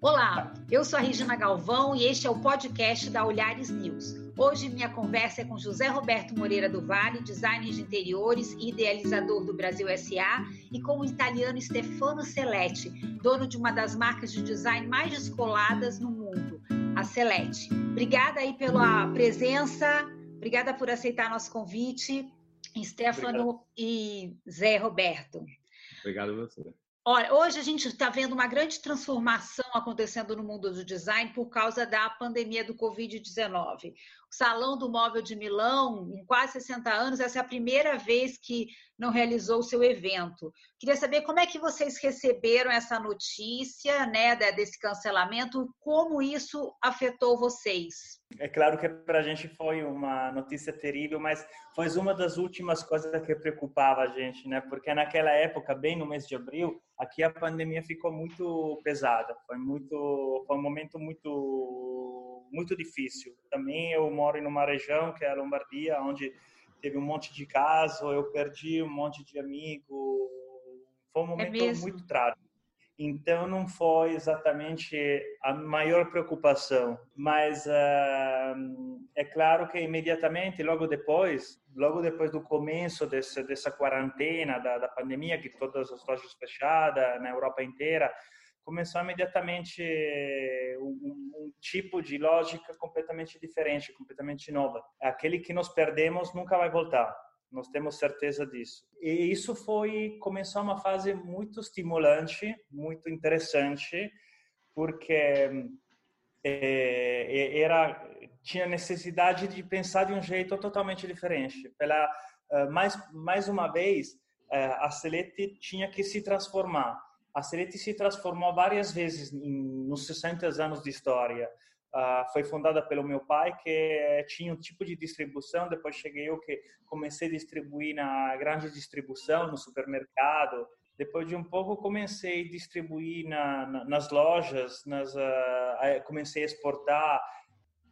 Olá, eu sou a Regina Galvão e este é o podcast da Olhares News. Hoje minha conversa é com José Roberto Moreira do Vale, designer de interiores e idealizador do Brasil SA, e com o italiano Stefano Seletti, dono de uma das marcas de design mais descoladas no mundo, a Selete. Obrigada aí pela presença, obrigada por aceitar nosso convite, Stefano Obrigado. e Zé Roberto. Obrigado a você. Olha, hoje a gente está vendo uma grande transformação acontecendo no mundo do design por causa da pandemia do Covid-19. O Salão do Móvel de Milão, em quase 60 anos, essa é a primeira vez que não realizou o seu evento. Queria saber como é que vocês receberam essa notícia né, desse cancelamento, como isso afetou vocês. É claro que para a gente foi uma notícia terrível, mas foi uma das últimas coisas que preocupava a gente, né? Porque naquela época, bem no mês de abril, aqui a pandemia ficou muito pesada, foi muito, foi um momento muito, muito difícil. Também eu moro em uma região que é a Lombardia, onde teve um monte de casos, eu perdi um monte de amigo, foi um é momento é muito trágico. Então não foi exatamente a maior preocupação, mas uh, é claro que imediatamente, logo depois, logo depois do começo desse, dessa quarentena da, da pandemia, que todas as lojas fechadas na Europa inteira, começou imediatamente um, um, tipo de lógica completamente diferente, completamente nova. Aquele que nós perdemos nunca vai voltar. Nós temos certeza disso. E isso foi começou uma fase muito estimulante, muito interessante, porque é, era tinha necessidade de pensar de um jeito totalmente diferente. Pela mais mais uma vez a Celete tinha que se transformar. A Celete se transformou várias vezes nos 60 anos de história. Uh, foi fundada pelo meu pai, que tinha um tipo de distribuição. Depois cheguei eu que comecei a distribuir na grande distribuição, no supermercado. Depois de um pouco, comecei a distribuir na, na, nas lojas, nas, uh, comecei a exportar.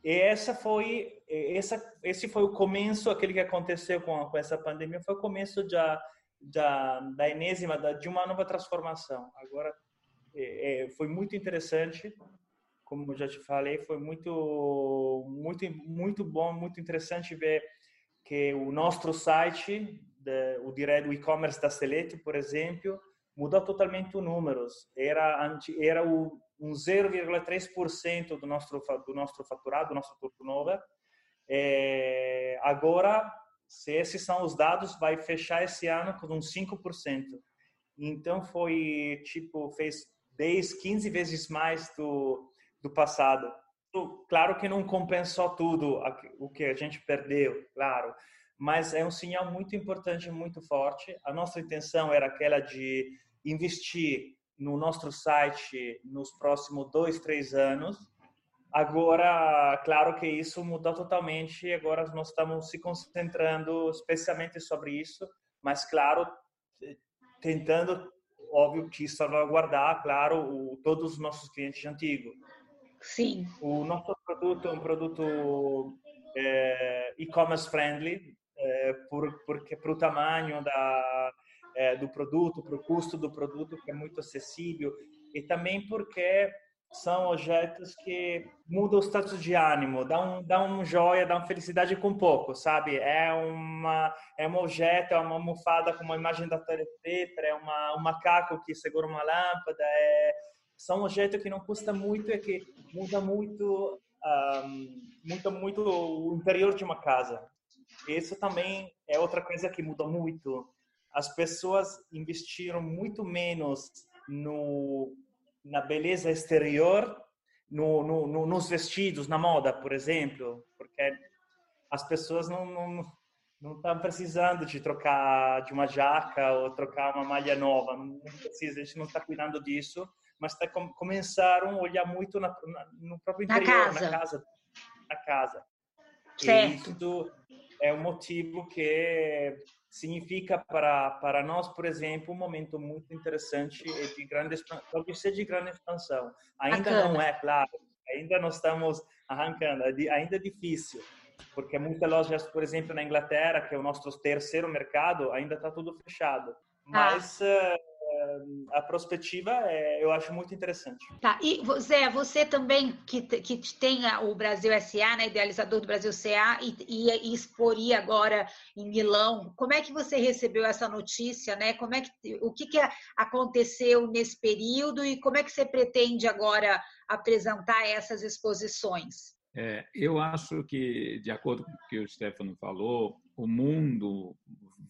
E essa foi, essa, esse foi o começo, aquele que aconteceu com, com essa pandemia, foi o começo da, da, da enésima, da, de uma nova transformação. Agora, é, é, foi muito interessante como eu já te falei, foi muito, muito, muito bom, muito interessante ver que o nosso site, o direto e-commerce da Selete, por exemplo, mudou totalmente os números. Era era um 0,3% do nosso do nosso faturado, do nosso turnover. É, agora, se esses são os dados, vai fechar esse ano com uns 5%. Então foi tipo fez 10, 15 vezes mais do do passado. Claro que não compensou tudo o que a gente perdeu, claro, mas é um sinal muito importante, muito forte. A nossa intenção era aquela de investir no nosso site nos próximos dois, três anos. Agora, claro que isso mudou totalmente. Agora nós estamos se concentrando especialmente sobre isso, mas claro, tentando, óbvio que salvaguardar, claro, o, todos os nossos clientes antigos. Sim. O nosso produto é um produto é, e-commerce friendly, é, por, porque para o tamanho da, é, do produto, para o custo do produto, que é muito acessível, e também porque são objetos que mudam o status de ânimo, dá um, dá um joia, dá uma felicidade com pouco, sabe? É uma é um objeto, é uma almofada com uma imagem da Torre é uma um macaco que segura uma lâmpada, é são objetos que não custa muito e que muda muito, um, muda muito o interior de uma casa. Isso também é outra coisa que mudou muito. As pessoas investiram muito menos no na beleza exterior, no, no, no, nos vestidos, na moda, por exemplo, porque as pessoas não, não não estão precisando de trocar de uma jaca ou trocar uma malha nova, não precisa, a gente não está cuidando disso mas tá, começaram a olhar muito na, na, no próprio interior, na casa. na casa. Na casa. Certo. E isso é um motivo que significa para para nós, por exemplo, um momento muito interessante e de grande talvez seja de grande expansão. Ainda Bacana. não é claro, ainda não estamos arrancando, é ainda é difícil, porque muitas lojas, por exemplo, na Inglaterra, que é o nosso terceiro mercado, ainda está tudo fechado. Ah. Mas ah a perspectiva é, eu acho muito interessante. Tá, e Zé, você também que, que tem o Brasil SA, né, idealizador do Brasil CA, e, e, e exporia agora em Milão, como é que você recebeu essa notícia, né? Como é que, o que, que aconteceu nesse período e como é que você pretende agora apresentar essas exposições? É, eu acho que, de acordo com o que o Stefano falou, o mundo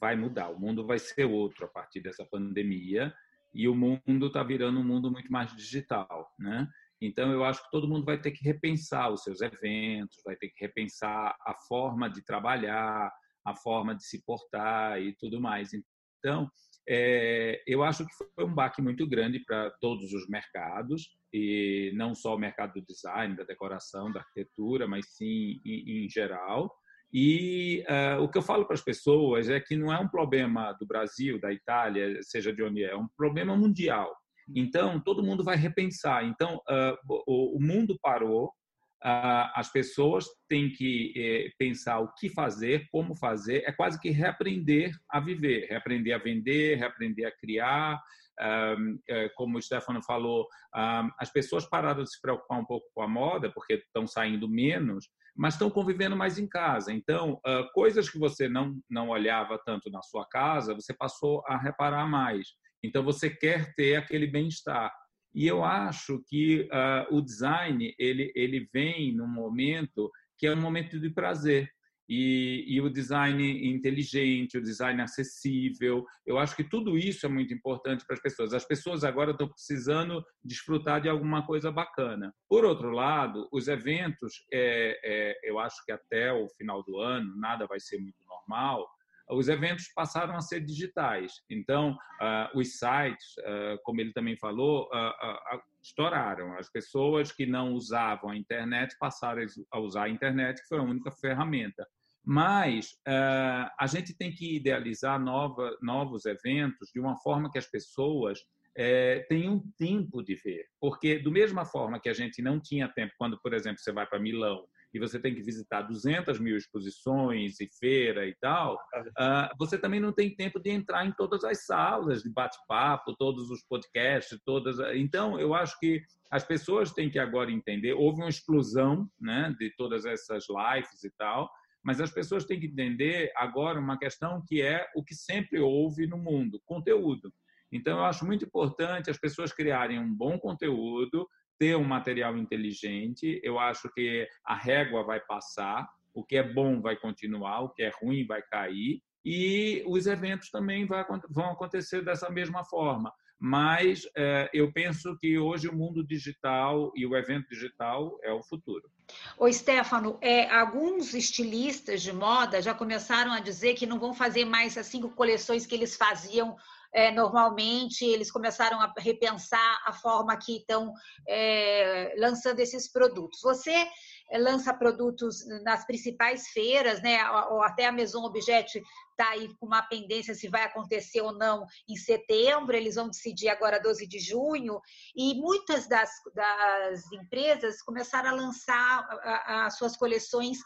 vai mudar, o mundo vai ser outro a partir dessa pandemia e o mundo está virando um mundo muito mais digital, né? Então eu acho que todo mundo vai ter que repensar os seus eventos, vai ter que repensar a forma de trabalhar, a forma de se portar e tudo mais. Então é, eu acho que foi um baque muito grande para todos os mercados e não só o mercado do design, da decoração, da arquitetura, mas sim em, em geral. E uh, o que eu falo para as pessoas é que não é um problema do Brasil, da Itália, seja de onde é, é um problema mundial. Então, todo mundo vai repensar. Então, uh, o, o, mundo parou, uh, as pessoas têm que eh, pensar o que fazer, como fazer, é quase que reaprender a viver, reaprender a vender, reaprender a criar. Um, eh, como o Stefano falou, um, as pessoas pararam de se preocupar um pouco com a moda, porque estão saindo menos, mas estão convivendo mais em casa. Então, uh, coisas que você não, não olhava tanto na sua casa, você passou a reparar mais. Então, você quer ter aquele bem-estar. E eu acho que uh, o design ele, ele vem num momento que é um momento de prazer e, e, o design inteligente, o design acessível. Eu acho que tudo isso é muito importante para as pessoas. As pessoas agora estão precisando desfrutar de alguma coisa bacana. Por outro lado, os eventos, é, é, eu acho que até o final do ano nada vai ser muito normal. Os eventos passaram a ser digitais. Então, uh, os sites, uh, como ele também falou, uh, estouraram. As pessoas que não usavam a internet passaram a usar a internet, que foi a única ferramenta. Mas uh, a gente tem que idealizar nova, novos eventos de uma forma que as pessoas é, tenham tempo de ver. Porque, do mesma forma que a gente não tinha tempo, quando, por exemplo, você vai para Milão e você tem que visitar 200 mil exposições e feira e tal, uh, você também não tem tempo de entrar em todas as salas de bate-papo, todos os podcasts, todas. Então, eu acho que as pessoas têm que agora entender. Houve uma explosão, né, de todas essas lives e tal mas as pessoas têm que entender agora uma questão que é o que sempre houve no mundo: conteúdo. Então, eu acho muito importante as pessoas criarem um bom conteúdo, ter um material inteligente. Eu acho que a régua vai passar, o que é bom vai continuar, o que é ruim vai cair, e os eventos também vão acontecer dessa mesma forma mas é, eu penso que hoje o mundo digital e o evento digital é o futuro. O Stefano, é, alguns estilistas de moda já começaram a dizer que não vão fazer mais as cinco coleções que eles faziam é, normalmente, eles começaram a repensar a forma que estão é, lançando esses produtos. Você lança produtos nas principais feiras, né? Ou até a Maison Objet está aí com uma pendência se vai acontecer ou não em setembro, eles vão decidir agora 12 de junho, e muitas das, das empresas começaram a lançar as suas coleções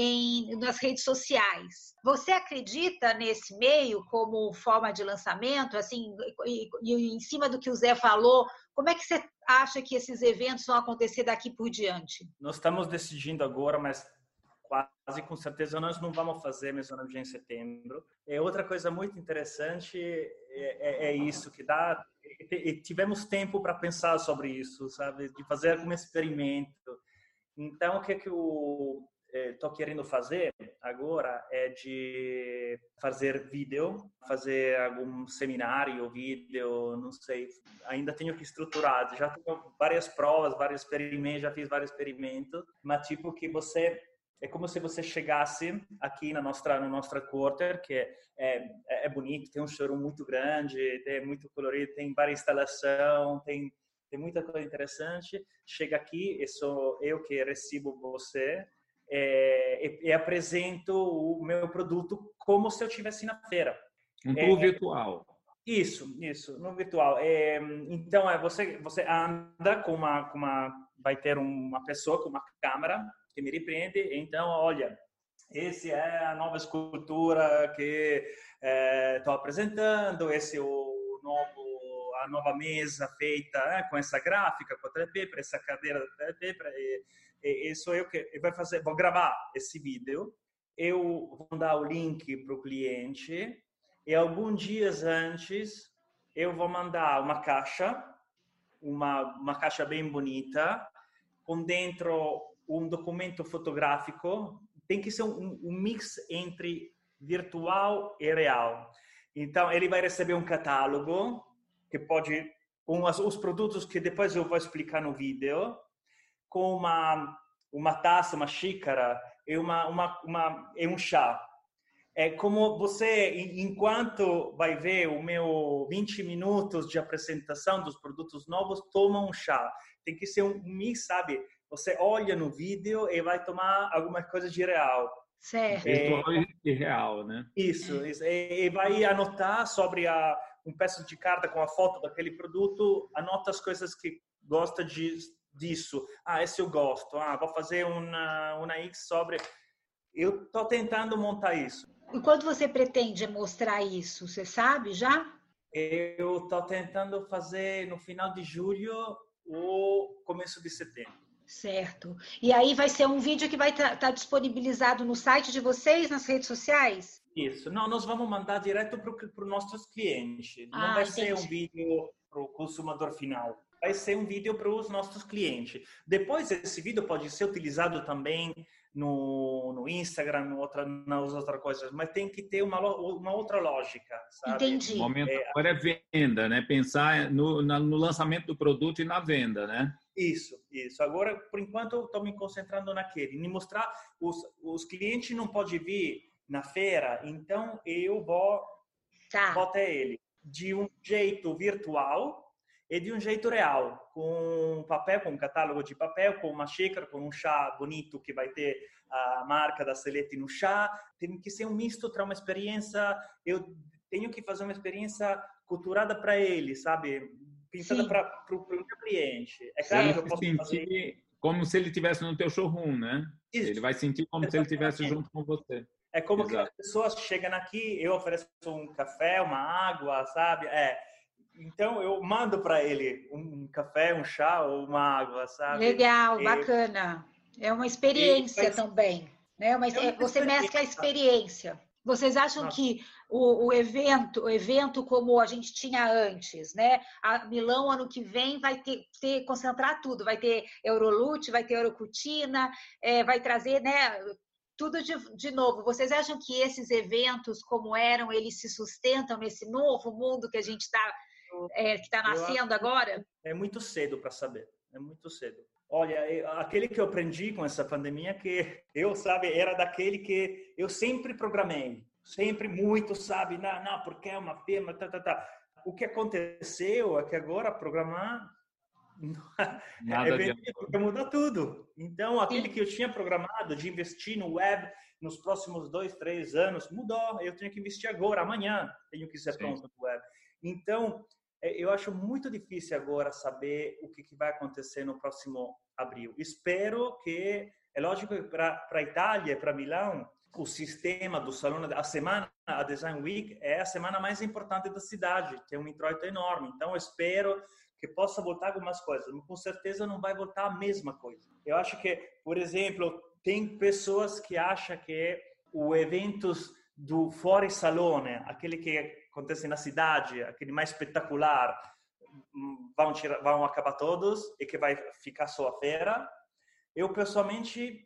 em, nas redes sociais. Você acredita nesse meio como forma de lançamento? Assim, e, e, em cima do que o Zé falou, como é que você acha que esses eventos vão acontecer daqui por diante? Nós estamos decidindo agora, mas quase com certeza nós não vamos fazer Mesonologia em setembro. É outra coisa muito interessante é, é, é isso que dá e tivemos tempo para pensar sobre isso, sabe, de fazer algum experimento. Então o que é que eu estou querendo fazer agora é de fazer vídeo, fazer algum seminário, vídeo, não sei. Ainda tenho que estruturar. Já tenho várias provas, vários experimentos, já fiz vários experimentos, mas tipo que você é como se você chegasse aqui na nossa no nossa quarter, que é, é, é bonito, tem um showroom muito grande, é muito colorido, tem várias instalação, tem tem muita coisa interessante. Chega aqui, e sou eu que recebo você é, e, e, apresento o meu produto como se eu estivesse na feira. Um tour é, virtual. Isso, isso, no virtual. É, então, é você você anda com uma, com uma vai ter uma pessoa com uma câmera que me repreende. Então, olha, esse é a nova escultura que estou é, apresentando, esse é o novo a nova mesa feita né, com essa gráfica, com a 3 para essa cadeira da 3 e, e, e sou eu que vai fazer, vou gravar esse vídeo, eu vou dar o link para o cliente e alguns dias antes eu vou mandar uma caixa, uma, uma caixa bem bonita, com dentro um documento fotográfico, tem que ser um, um mix entre virtual e real. Então, ele vai receber um catálogo que pode, com os produtos que depois eu vou explicar no vídeo, com uma, uma taça, uma xícara e, uma, uma, uma, e um chá. É como você, enquanto vai ver o meu 20 minutos de apresentação dos produtos novos, toma um chá. Tem que ser um mix, sabe? Você olha no vídeo e vai tomar alguma coisa de real. Certo. Virtual é, e real, né? Isso, isso. E, e, vai anotar sobre a, um peço de carta com a foto daquele produto, anota as coisas que gosta de, disso. Ah, esse eu gosto. Ah, vou fazer uma, uma X sobre... Eu estou tentando montar isso. E quando você pretende mostrar isso? Você sabe já? Eu estou tentando fazer no final de julho ou começo de setembro. Certo. E aí vai ser um vídeo que vai estar tá, tá disponibilizado no site de vocês, nas redes sociais? Isso. Não, nós vamos mandar direto para os nossos clientes. Não ah, vai entendi. ser um vídeo para o consumidor final. Vai ser um vídeo para os nossos clientes. Depois, esse vídeo pode ser utilizado também no, no Instagram, outra, nas outras coisas, mas tem que ter uma, uma outra lógica, sabe? Entendi. O momento é, agora é venda, né? Pensar no, no lançamento do produto e na venda, né? Isso, isso. Agora, por enquanto, estou me concentrando naquele, em mostrar os, os clientes não podem vir na feira, então eu vou tá. até ele de um jeito virtual e de um jeito real, com papel, com um catálogo de papel, com uma xícara, com um chá bonito que vai ter a marca da Selete no chá. Tem que ser um misto para uma experiência. Eu tenho que fazer uma experiência culturada para ele, sabe? Pensada para o meu cliente. É claro Sim, que eu posso sentir fazer... como se ele estivesse no teu showroom, né? Isso. Ele vai sentir como Exatamente. se ele estivesse junto com você. É como Exato. que as pessoas chegam aqui, eu ofereço um café, uma água, sabe? É, então eu mando para ele um café, um chá ou uma água, sabe? Legal, e, bacana. É uma experiência também, né? Mas é você mescla a experiência. Vocês acham Nossa. que o, o, evento, o evento como a gente tinha antes, né? A Milão ano que vem vai ter, ter concentrar tudo, vai ter Eurolute, vai ter Eurocutina, é, vai trazer, né? Tudo de, de novo. Vocês acham que esses eventos, como eram, eles se sustentam nesse novo mundo que a gente está é, que está nascendo agora? É muito cedo para saber. É muito cedo. Olha, aquele que eu aprendi com essa pandemia que eu, sabe, era daquele que eu sempre programei, sempre muito, sabe, não, não porque é uma firma, tá, tá, tá. O que aconteceu é que agora programar Nada é, mudar tudo. Então, aquele que eu tinha programado de investir no web nos próximos dois, três anos, mudou. Eu tenho que investir agora, amanhã, tenho que ser Sim. pronto no web. Então, é, eu acho muito difícil agora saber o que, vai acontecer no próximo abril. Espero que, é lógico que para a Itália, para Milão, o sistema do salão, a semana, a Design Week é a semana mais importante da cidade, tem um introito enorme. Então, espero que possa voltar algumas coisas, com certeza não vai voltar a mesma coisa. Eu acho que, por exemplo, tem pessoas que acham que o eventos do Fora Salone, aquele que acontece na cidade, aquele mais espetacular, hum, vão, tirar, vão acabar todos e que vai ficar só a feira. Eu, pessoalmente,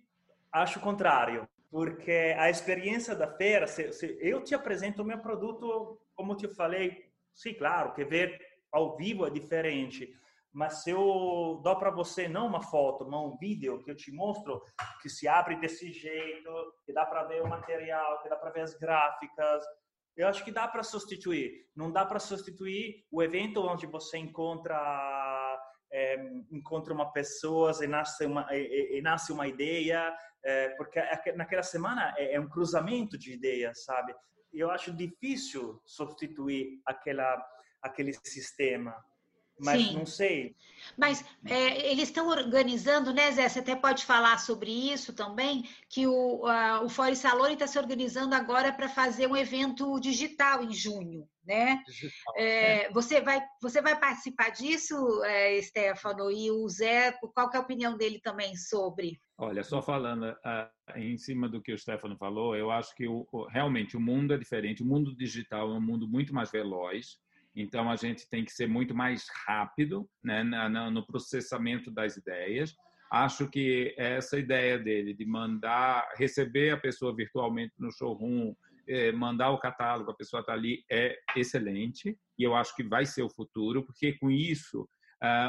acho o contrário, porque a experiência da feira, se, se eu te apresento o meu produto, como te falei, sim, claro, que ver ao vivo é diferente, mas se eu dou para você não uma foto, mas um vídeo que eu te mostro que se abre desse jeito, que dá para ver o material, que dá para ver as gráficas, eu acho que dá para substituir. Não dá para substituir o evento onde você encontra é, encontra uma pessoa e nasce uma e, e nasce uma ideia, é, porque naquela semana é, é, um cruzamento de ideias, sabe? Eu acho difícil substituir aquela aquele sistema. Mas Sim. não sei. Mas é, eles estão organizando, né, Zé? Você até pode falar sobre isso também, que o, a, o Fore Salone está se organizando agora para fazer um evento digital em junho, né? Digital, é, é. Você, vai, você vai participar disso, é, Stefano? E o Zé, qual é a opinião dele também sobre? Olha, só falando uh, em cima do que o Stefano falou, eu acho que o, realmente o mundo é diferente. O mundo digital é um mundo muito mais veloz então, a gente tem que ser muito mais rápido né, no processamento das ideias. Acho que essa ideia dele de mandar, receber a pessoa virtualmente no showroom, eh, mandar o catálogo, a pessoa está ali, é excelente. E eu acho que vai ser o futuro, porque com isso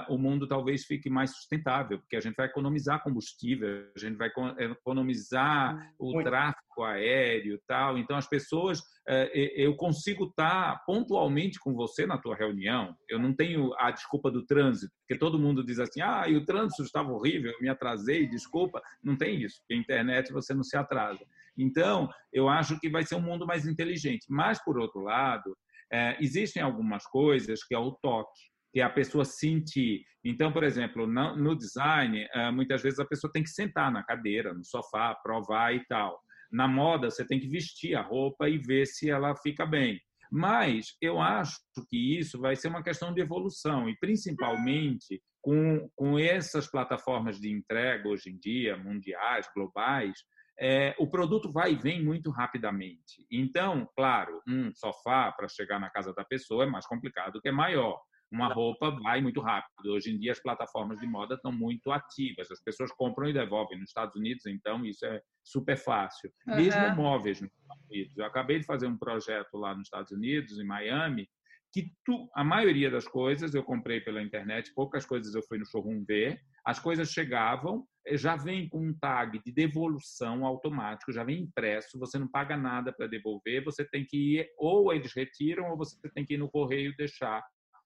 o mundo talvez fique mais sustentável, porque a gente vai economizar combustível, a gente vai economizar o Muito. tráfego aéreo tal. Então, as pessoas, uh, eu consigo estar pontualmente com você na tua reunião, eu não tenho a desculpa do trânsito, porque todo mundo diz assim, ah, e o trânsito estava horrível, eu me atrasei, desculpa. Não tem isso, porque a internet você não se atrasa. Então, eu acho que vai ser um mundo mais inteligente. Mas, por outro lado, é, existem algumas coisas que é o toque que a pessoa sentir. Então, por exemplo, no design, eh, muitas vezes a pessoa tem que sentar na cadeira, no sofá, provar e tal. Na moda, você tem que vestir a roupa e ver se ela fica bem. Mas eu acho que isso vai ser uma questão de evolução e principalmente com, com essas plataformas de entrega hoje em dia, mundiais, globais, é, o produto vai e vem muito rapidamente. Então, claro, um sofá para chegar na casa da pessoa é mais complicado que é maior uma roupa vai muito rápido. Hoje em dia as plataformas de moda estão muito ativas, as pessoas compram e devolvem. Nos Estados Unidos, então, isso é super fácil. Uhum. Mesmo móveis nos Estados Unidos. Eu acabei de fazer um projeto lá nos Estados Unidos, em Miami, que tu, a maioria das coisas eu comprei pela internet, poucas coisas eu fui no showroom ver. As coisas chegavam, eh, já vem com um tag de devolução automático, já vem impresso, você não paga nada para devolver, você tem que ir, ou eles retiram, ou você tem que ir no correio deixar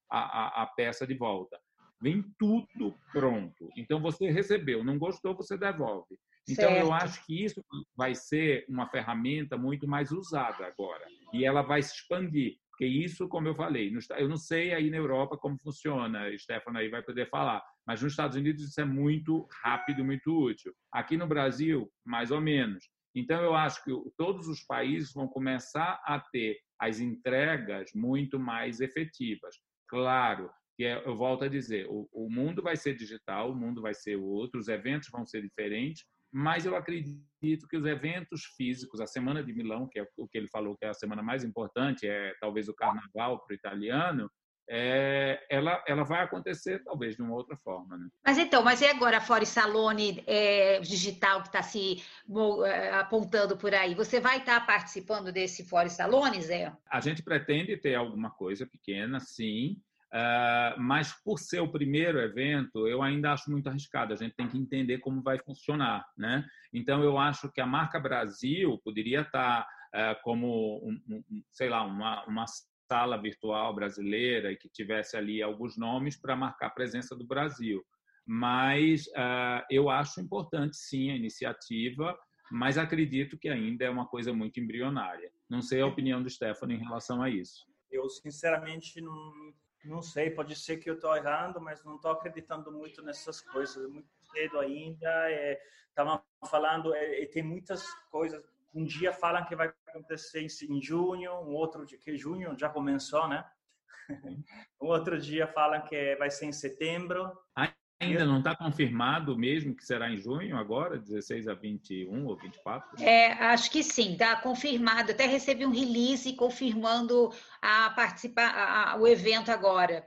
a, a, a peça de volta. Vem tudo pronto. Então, você recebeu, não gostou, você devolve. Então, certo. eu acho que isso vai ser uma ferramenta muito mais usada agora. E ela vai se expandir. Porque isso, como eu falei, eu não sei aí na Europa como funciona, Stefano aí vai poder falar, mas nos Estados Unidos isso é muito rápido, muito útil. Aqui no Brasil, mais ou menos. Então, eu acho que todos os países vão começar a ter as entregas muito mais efetivas. Claro, que é, eu volto a dizer, o, o mundo vai ser digital, o mundo vai ser outro, os eventos vão ser diferentes, mas eu acredito que os eventos físicos, a Semana de Milão, que é o que ele falou que é a semana mais importante, é talvez o Carnaval para o italiano, é, ela, ela vai acontecer talvez de uma outra forma. Né? Mas então, mas e agora fora Salone é, digital que está se é, apontando por aí? Você vai estar tá participando desse Fora Salone, Zé? A gente pretende ter alguma coisa pequena, sim. Uh, mas por ser o primeiro evento, eu ainda acho muito arriscado. A gente tem que entender como vai funcionar, né? Então eu acho que a marca Brasil poderia estar tá, uh, como, um, um, sei lá, uma, uma sala virtual brasileira e que tivesse ali alguns nomes para marcar a presença do Brasil. Mas uh, eu acho importante, sim, a iniciativa, mas acredito que ainda é uma coisa muito embrionária. Não sei a opinião do Stefano em relação a isso. Eu, sinceramente, não, não sei. Pode ser que eu estou errando, mas não estou acreditando muito nessas coisas. É muito cedo ainda. Estava é, falando, é, tem muitas coisas um dia falam que vai acontecer em junho, um outro dia que junho já começou, né? um outro dia falam que vai ser em setembro. Ainda não está confirmado mesmo que será em junho agora, 16 a 21 ou 24? É, acho que sim, está confirmado. Até recebi um release confirmando a participar a, a, o evento agora.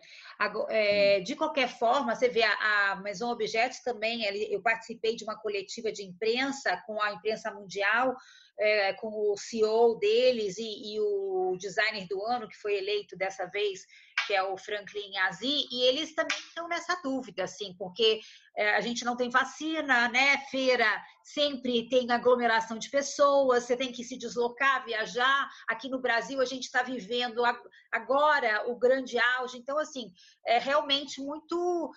É, de qualquer forma, você vê a, a Maison Objetos também, eu participei de uma coletiva de imprensa com a imprensa mundial é, com o CEO deles e, e, o designer do ano, que foi eleito dessa vez, que é o Franklin Azi, e eles também estão nessa dúvida, assim, porque é, a gente não tem vacina, né? Feira sempre tem aglomeração de pessoas, você tem que se deslocar, viajar. Aqui no Brasil a gente está vivendo agora o grande auge, então assim é realmente muito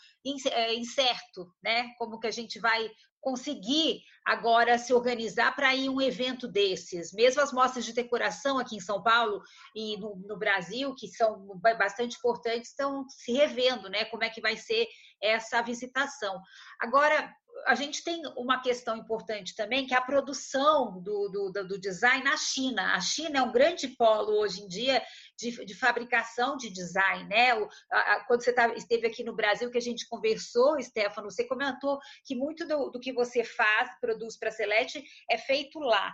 é, incerto, né? Como que a gente vai conseguir agora se organizar para ir um evento desses. Mesmo as mostras de decoração aqui em São Paulo e no, no, Brasil, que são bastante importantes, estão se revendo, né? Como é que vai ser essa visitação. Agora, a gente tem uma questão importante também, que é a produção do, do, do, design na China. A China é um grande polo hoje em dia de, de fabricação de design, né? O, a, quando você tá, esteve aqui no Brasil, que a gente conversou, Stefano, você comentou que muito do, do que você faz, produz para a Celeste, é feito lá.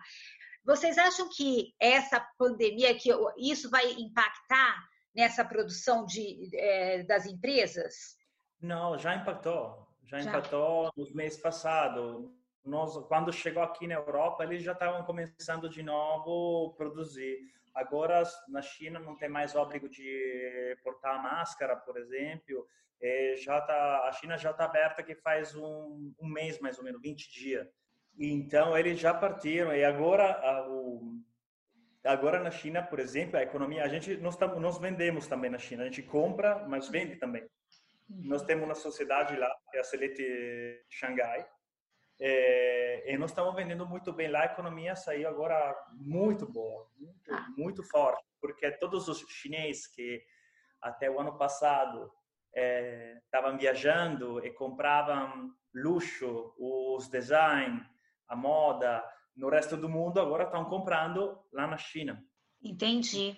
Vocês acham que essa pandemia, que isso vai impactar nessa produção de, é, das empresas? Não, já impactou já, já. empatou no mês passado. Nós, quando chegou aqui na Europa, eles já estavam começando de novo a produzir. Agora, na China, não tem mais óbrigo de portar máscara, por exemplo. É, já tá, a China já está aberta que faz um, um mês, mais ou menos, 20 dias. Então, eles já partiram. E agora, a, o, agora na China, por exemplo, a economia, a gente nós, nós vendemos também na China. A gente compra, mas vende também. Nós temos uma sociedade lá, que é a Celete Xangai, é, e nós estamos vendendo muito bem lá. A economia saiu agora muito boa, muito, ah. muito forte, porque todos os chineses que até o ano passado estavam é, viajando e compravam luxo, os design, a moda no resto do mundo, agora estão comprando lá na China. Entendi.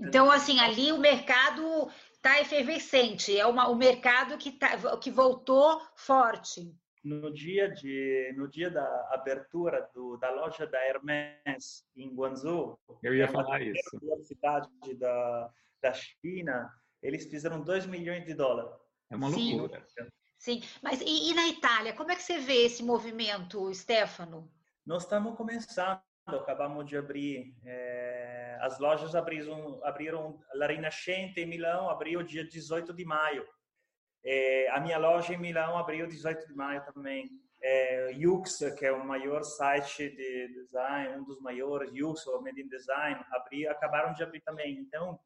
Então, assim, ali o mercado está efervescente, é uma, o mercado que, tá, que voltou forte. No dia, de, no dia da abertura do, da loja da Hermès em Guangzhou, eu ia é falar isso. cidade da, da China, eles fizeram 2 milhões de dólares. É uma loucura. Sim, Sim. mas e, e, na Itália, como é que você vê esse movimento, Stefano? Nós estamos começando, acabamos de abrir. É as lojas abriram, abriram La Rinascente em Milão, abriu dia 18 de maio. É, a minha loja em Milão abriu 18 de maio também. É, Yux, que é o maior site de design, um dos maiores, Yux, ou Made in Design, abriu, acabaram de abrir também. Então,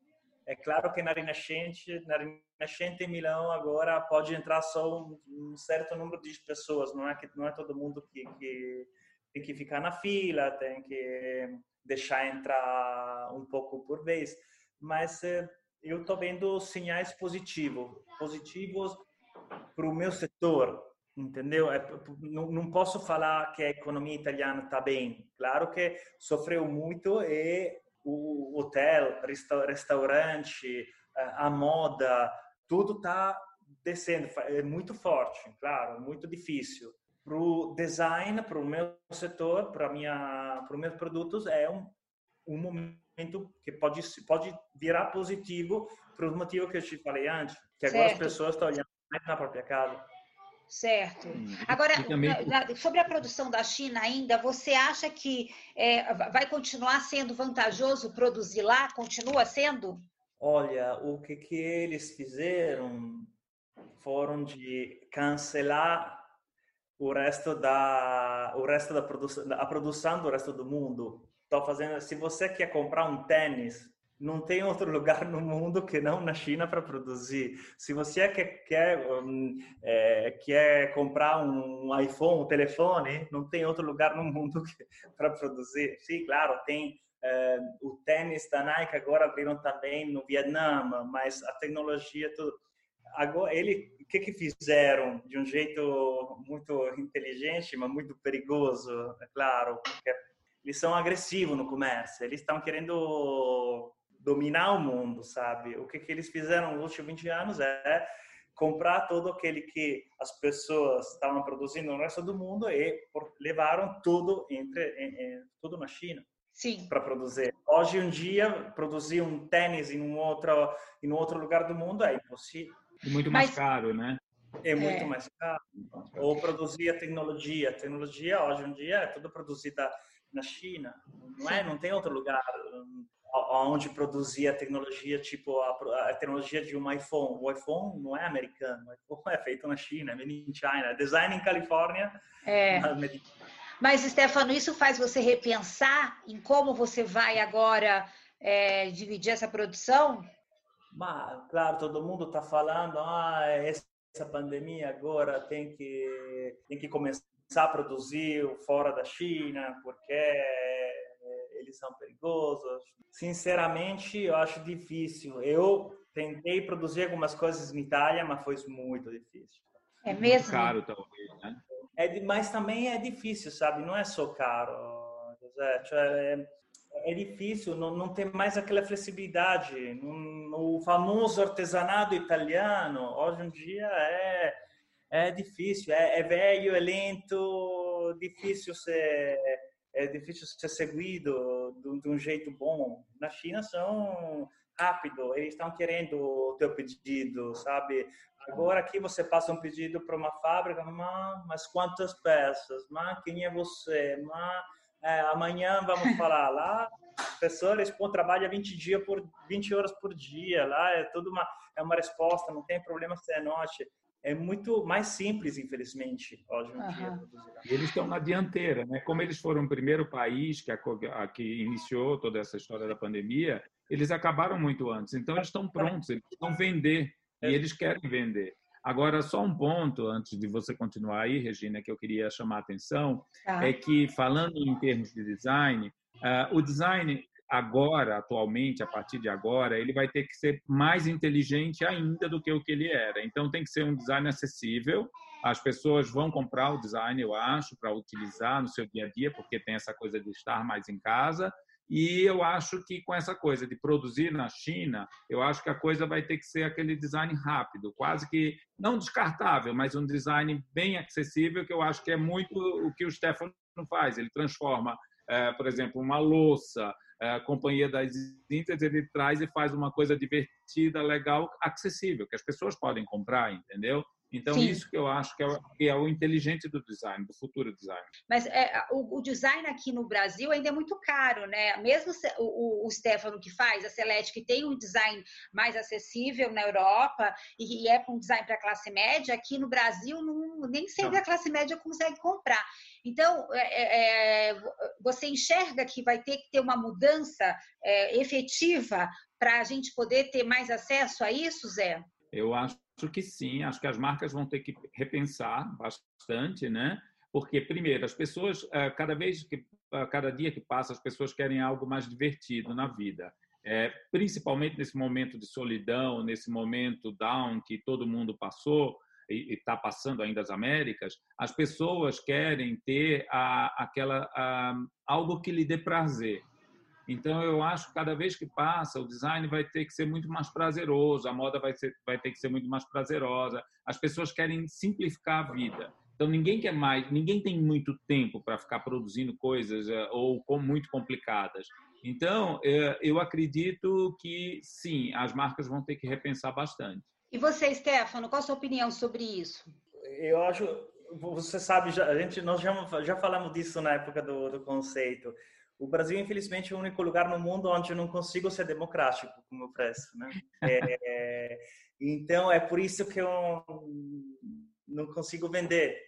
é claro que na Rinascente, na Rinascente em Milão agora pode entrar só um, um, certo número de pessoas, não é que não é todo mundo que, que tem que ficar na fila, tem que deixar entrar um pouco por vez, mas eh, eu estou vendo sinais positivos, positivos para o meu setor, entendeu? É, não, posso falar que a economia italiana está bem. Claro que sofreu muito e o hotel, restaurante, a moda, tudo está descendo. É muito forte, claro, muito difícil para o design, para o meu setor, para minha, para os meus produtos é um, um momento que pode pode virar positivo para os motivos que eu te falei antes, que agora certo. as pessoas estão olhando mais na própria casa. Certo. Hum, agora, sobre a produção da China ainda, você acha que é, vai continuar sendo vantajoso produzir lá? Continua sendo? Olha, o que, que eles fizeram foram de cancelar o resto da o resto da produção a produção do resto do mundo estou fazendo se você quer comprar um tênis não tem outro lugar no mundo que não na China para produzir. Se você quer, quer, um, é, quer comprar um iPhone, um telefone, não tem outro lugar no mundo para produzir. Sim, claro, tem é, o tênis da Nike agora abriram também no Vietnã, mas a tecnologia tudo agora ele o que que fizeram de um jeito muito inteligente mas muito perigoso é claro porque eles são agressivos no comércio eles estão querendo dominar o mundo sabe o que que eles fizeram nos últimos 20 anos é comprar todo aquele que as pessoas estavam produzindo no resto do mundo e levaram tudo entre em, em, tudo na China Sim. para produzir. Hoje um dia produzir um tênis em um outro em um outro lugar do mundo é impossível. E muito mais Mas, caro, né? É muito é. mais caro. Ou produzir a tecnologia. A tecnologia, hoje em dia, é toda produzida na China. Não é? Não tem outro lugar hum, onde produzir a tecnologia, tipo a, a, tecnologia de um iPhone. O iPhone não é americano, o iPhone é feito na China, é made in China. Design em Califórnia. É. Mas, Stefano, isso faz você repensar em como você vai agora é, dividir essa produção? Mas, claro, todo mundo está falando, ah, essa pandemia agora tem que, tem que começar começar a produzir fora da China, porque é, eles são perigosos. Sinceramente, eu acho difícil. Eu tentei produzir algumas coisas na Itália, mas foi muito difícil. É mesmo? Muito caro, talvez, né? É, mas também é difícil, sabe? Não é só caro, José. É, é difícil, não, não tem mais aquela flexibilidade. o famoso artesanato italiano, hoje em dia, é, é difícil. É, é velho, é lento, difícil ser, é difícil ser seguido de, de um jeito bom. Na China são rápido, eles estão querendo o teu pedido, sabe? Agora aqui você passa um pedido para uma fábrica, mas, mas quantas peças? Mas quem é você? Mas é, amanhã vamos falar lá. A pessoa responde, trabalha 20 dias por 20 horas por dia, lá é tudo uma é uma resposta, não tem problema se é noite. É muito mais simples, infelizmente, hoje em uhum. dia. Eles estão na dianteira, né? Como eles foram o primeiro país que, a, a, que iniciou toda essa história da pandemia, eles acabaram muito antes. Então, eles estão prontos, eles vão vender e é. eles querem vender. Agora, só um ponto antes de você continuar aí, Regina, que eu queria chamar a atenção, tá. é que falando em termos de design, uh, o design agora, atualmente, a partir de agora, ele vai ter que ser mais inteligente ainda do que o que ele era. Então, tem que ser um design acessível. As pessoas vão comprar o design, eu acho, para utilizar no seu dia a dia, porque tem essa coisa de estar mais em casa. E eu acho que com essa coisa de produzir na China, eu acho que a coisa vai ter que ser aquele design rápido, quase que não descartável, mas um design bem acessível, que eu acho que é muito o que o Stefano faz. Ele transforma, é, por exemplo, uma louça, a Companhia das Índias, ele traz e faz uma coisa divertida, legal, acessível, que as pessoas podem comprar, entendeu? Então, Sim. isso que eu acho que é, o, que é, o, inteligente do design, do futuro design. Mas é, o, o, design aqui no Brasil ainda é muito caro, né? Mesmo o, o, Stefano que faz, a Celeste, que tem um design mais acessível na Europa e, e é um design para a classe média, aqui no Brasil não, nem sempre a classe média consegue comprar. Então, é, é, é, você enxerga que vai ter que ter uma mudança é, efetiva para a gente poder ter mais acesso a isso, Zé? Eu acho que sim, acho que as marcas vão ter que repensar bastante, né? Porque, primeiro, as pessoas, eh, cada vez que, eh, cada dia que passa, as pessoas querem algo mais divertido na vida. É, principalmente nesse momento de solidão, nesse momento down que todo mundo passou e está passando ainda as Américas, as pessoas querem ter a, aquela a, algo que lhe dê prazer. Então, eu acho que cada vez que passa, o design vai ter que ser muito mais prazeroso, a moda vai, ser, vai ter que ser muito mais prazerosa. As pessoas querem simplificar a vida. Então, ninguém quer mais, ninguém tem muito tempo para ficar produzindo coisas eh, ou muito complicadas. Então, eh, eu acredito que sim, as marcas vão ter que repensar bastante. E você, Stefano, qual a sua opinião sobre isso? Eu acho, você sabe, a gente nós já, já falamos disso na época do, do conceito. O Brasil, infelizmente, é o único lugar no mundo onde eu não consigo ser democrático como eu preço, né? É, então, é por isso que eu não consigo vender.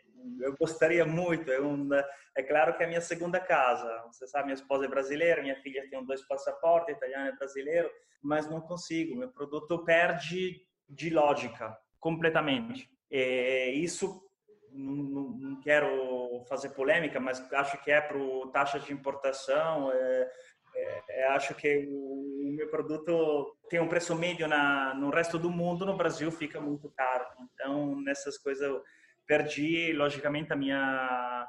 Eu gostaria muito. É, um, é claro que é a minha segunda casa. Você sabe, minha esposa é brasileira, minha filha tem dois passaportes, italiano e brasileiro, mas não consigo. Meu produto perde de lógica completamente. É, isso não, não, quero fazer polêmica, mas acho que é para taxa de importação. É, é, é, acho que o, o, meu produto tem um preço médio na, no resto do mundo, no Brasil fica muito caro. Então, nessas coisas, eu perdi, logicamente, a minha,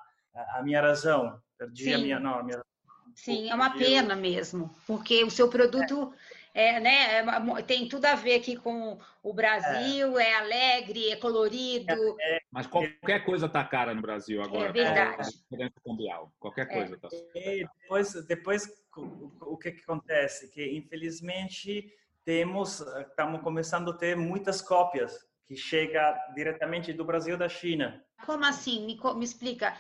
a minha razão. Perdi Sim. a minha. Não, a minha Sim, é uma pena mesmo, porque o seu produto é, né, é, tem tudo a ver aqui com o Brasil, é, é alegre, é colorido. É, é. Mas qualquer coisa está cara no Brasil agora. É verdade. diferença cambial. Qualquer coisa está. depois, depois o que, que acontece? Que infelizmente temos, estamos começando a ter muitas cópias que chega diretamente do Brasil da China. Como assim? Me, me explica.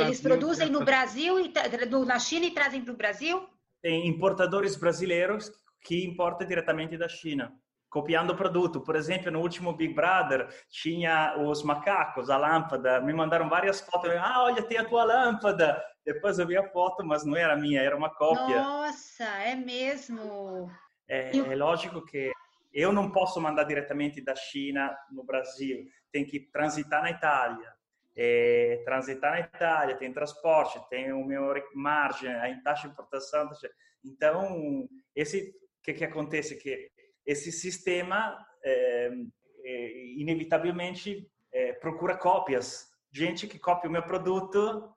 eles produzem no Brasil e na China e trazem para o Brasil? Tem importadores brasileiros que importa diretamente da China, copiando o produto. Por exemplo, no último Big Brother tinha os macacos, a lâmpada. Me mandaram várias fotos. Ah, olha, tem a tua lâmpada. Depois eu vi a foto, mas não era minha, era uma cópia. Nossa, é mesmo. É, é lógico que eu não posso mandar diretamente da China no Brasil. Tem que transitar na Itália é, transitar na Itália, tem transporte, tem o meu margem, a taxa de importação. Então, esse que que acontece que esse sistema é, é, inevitavelmente é, procura cópias, gente que copia o meu produto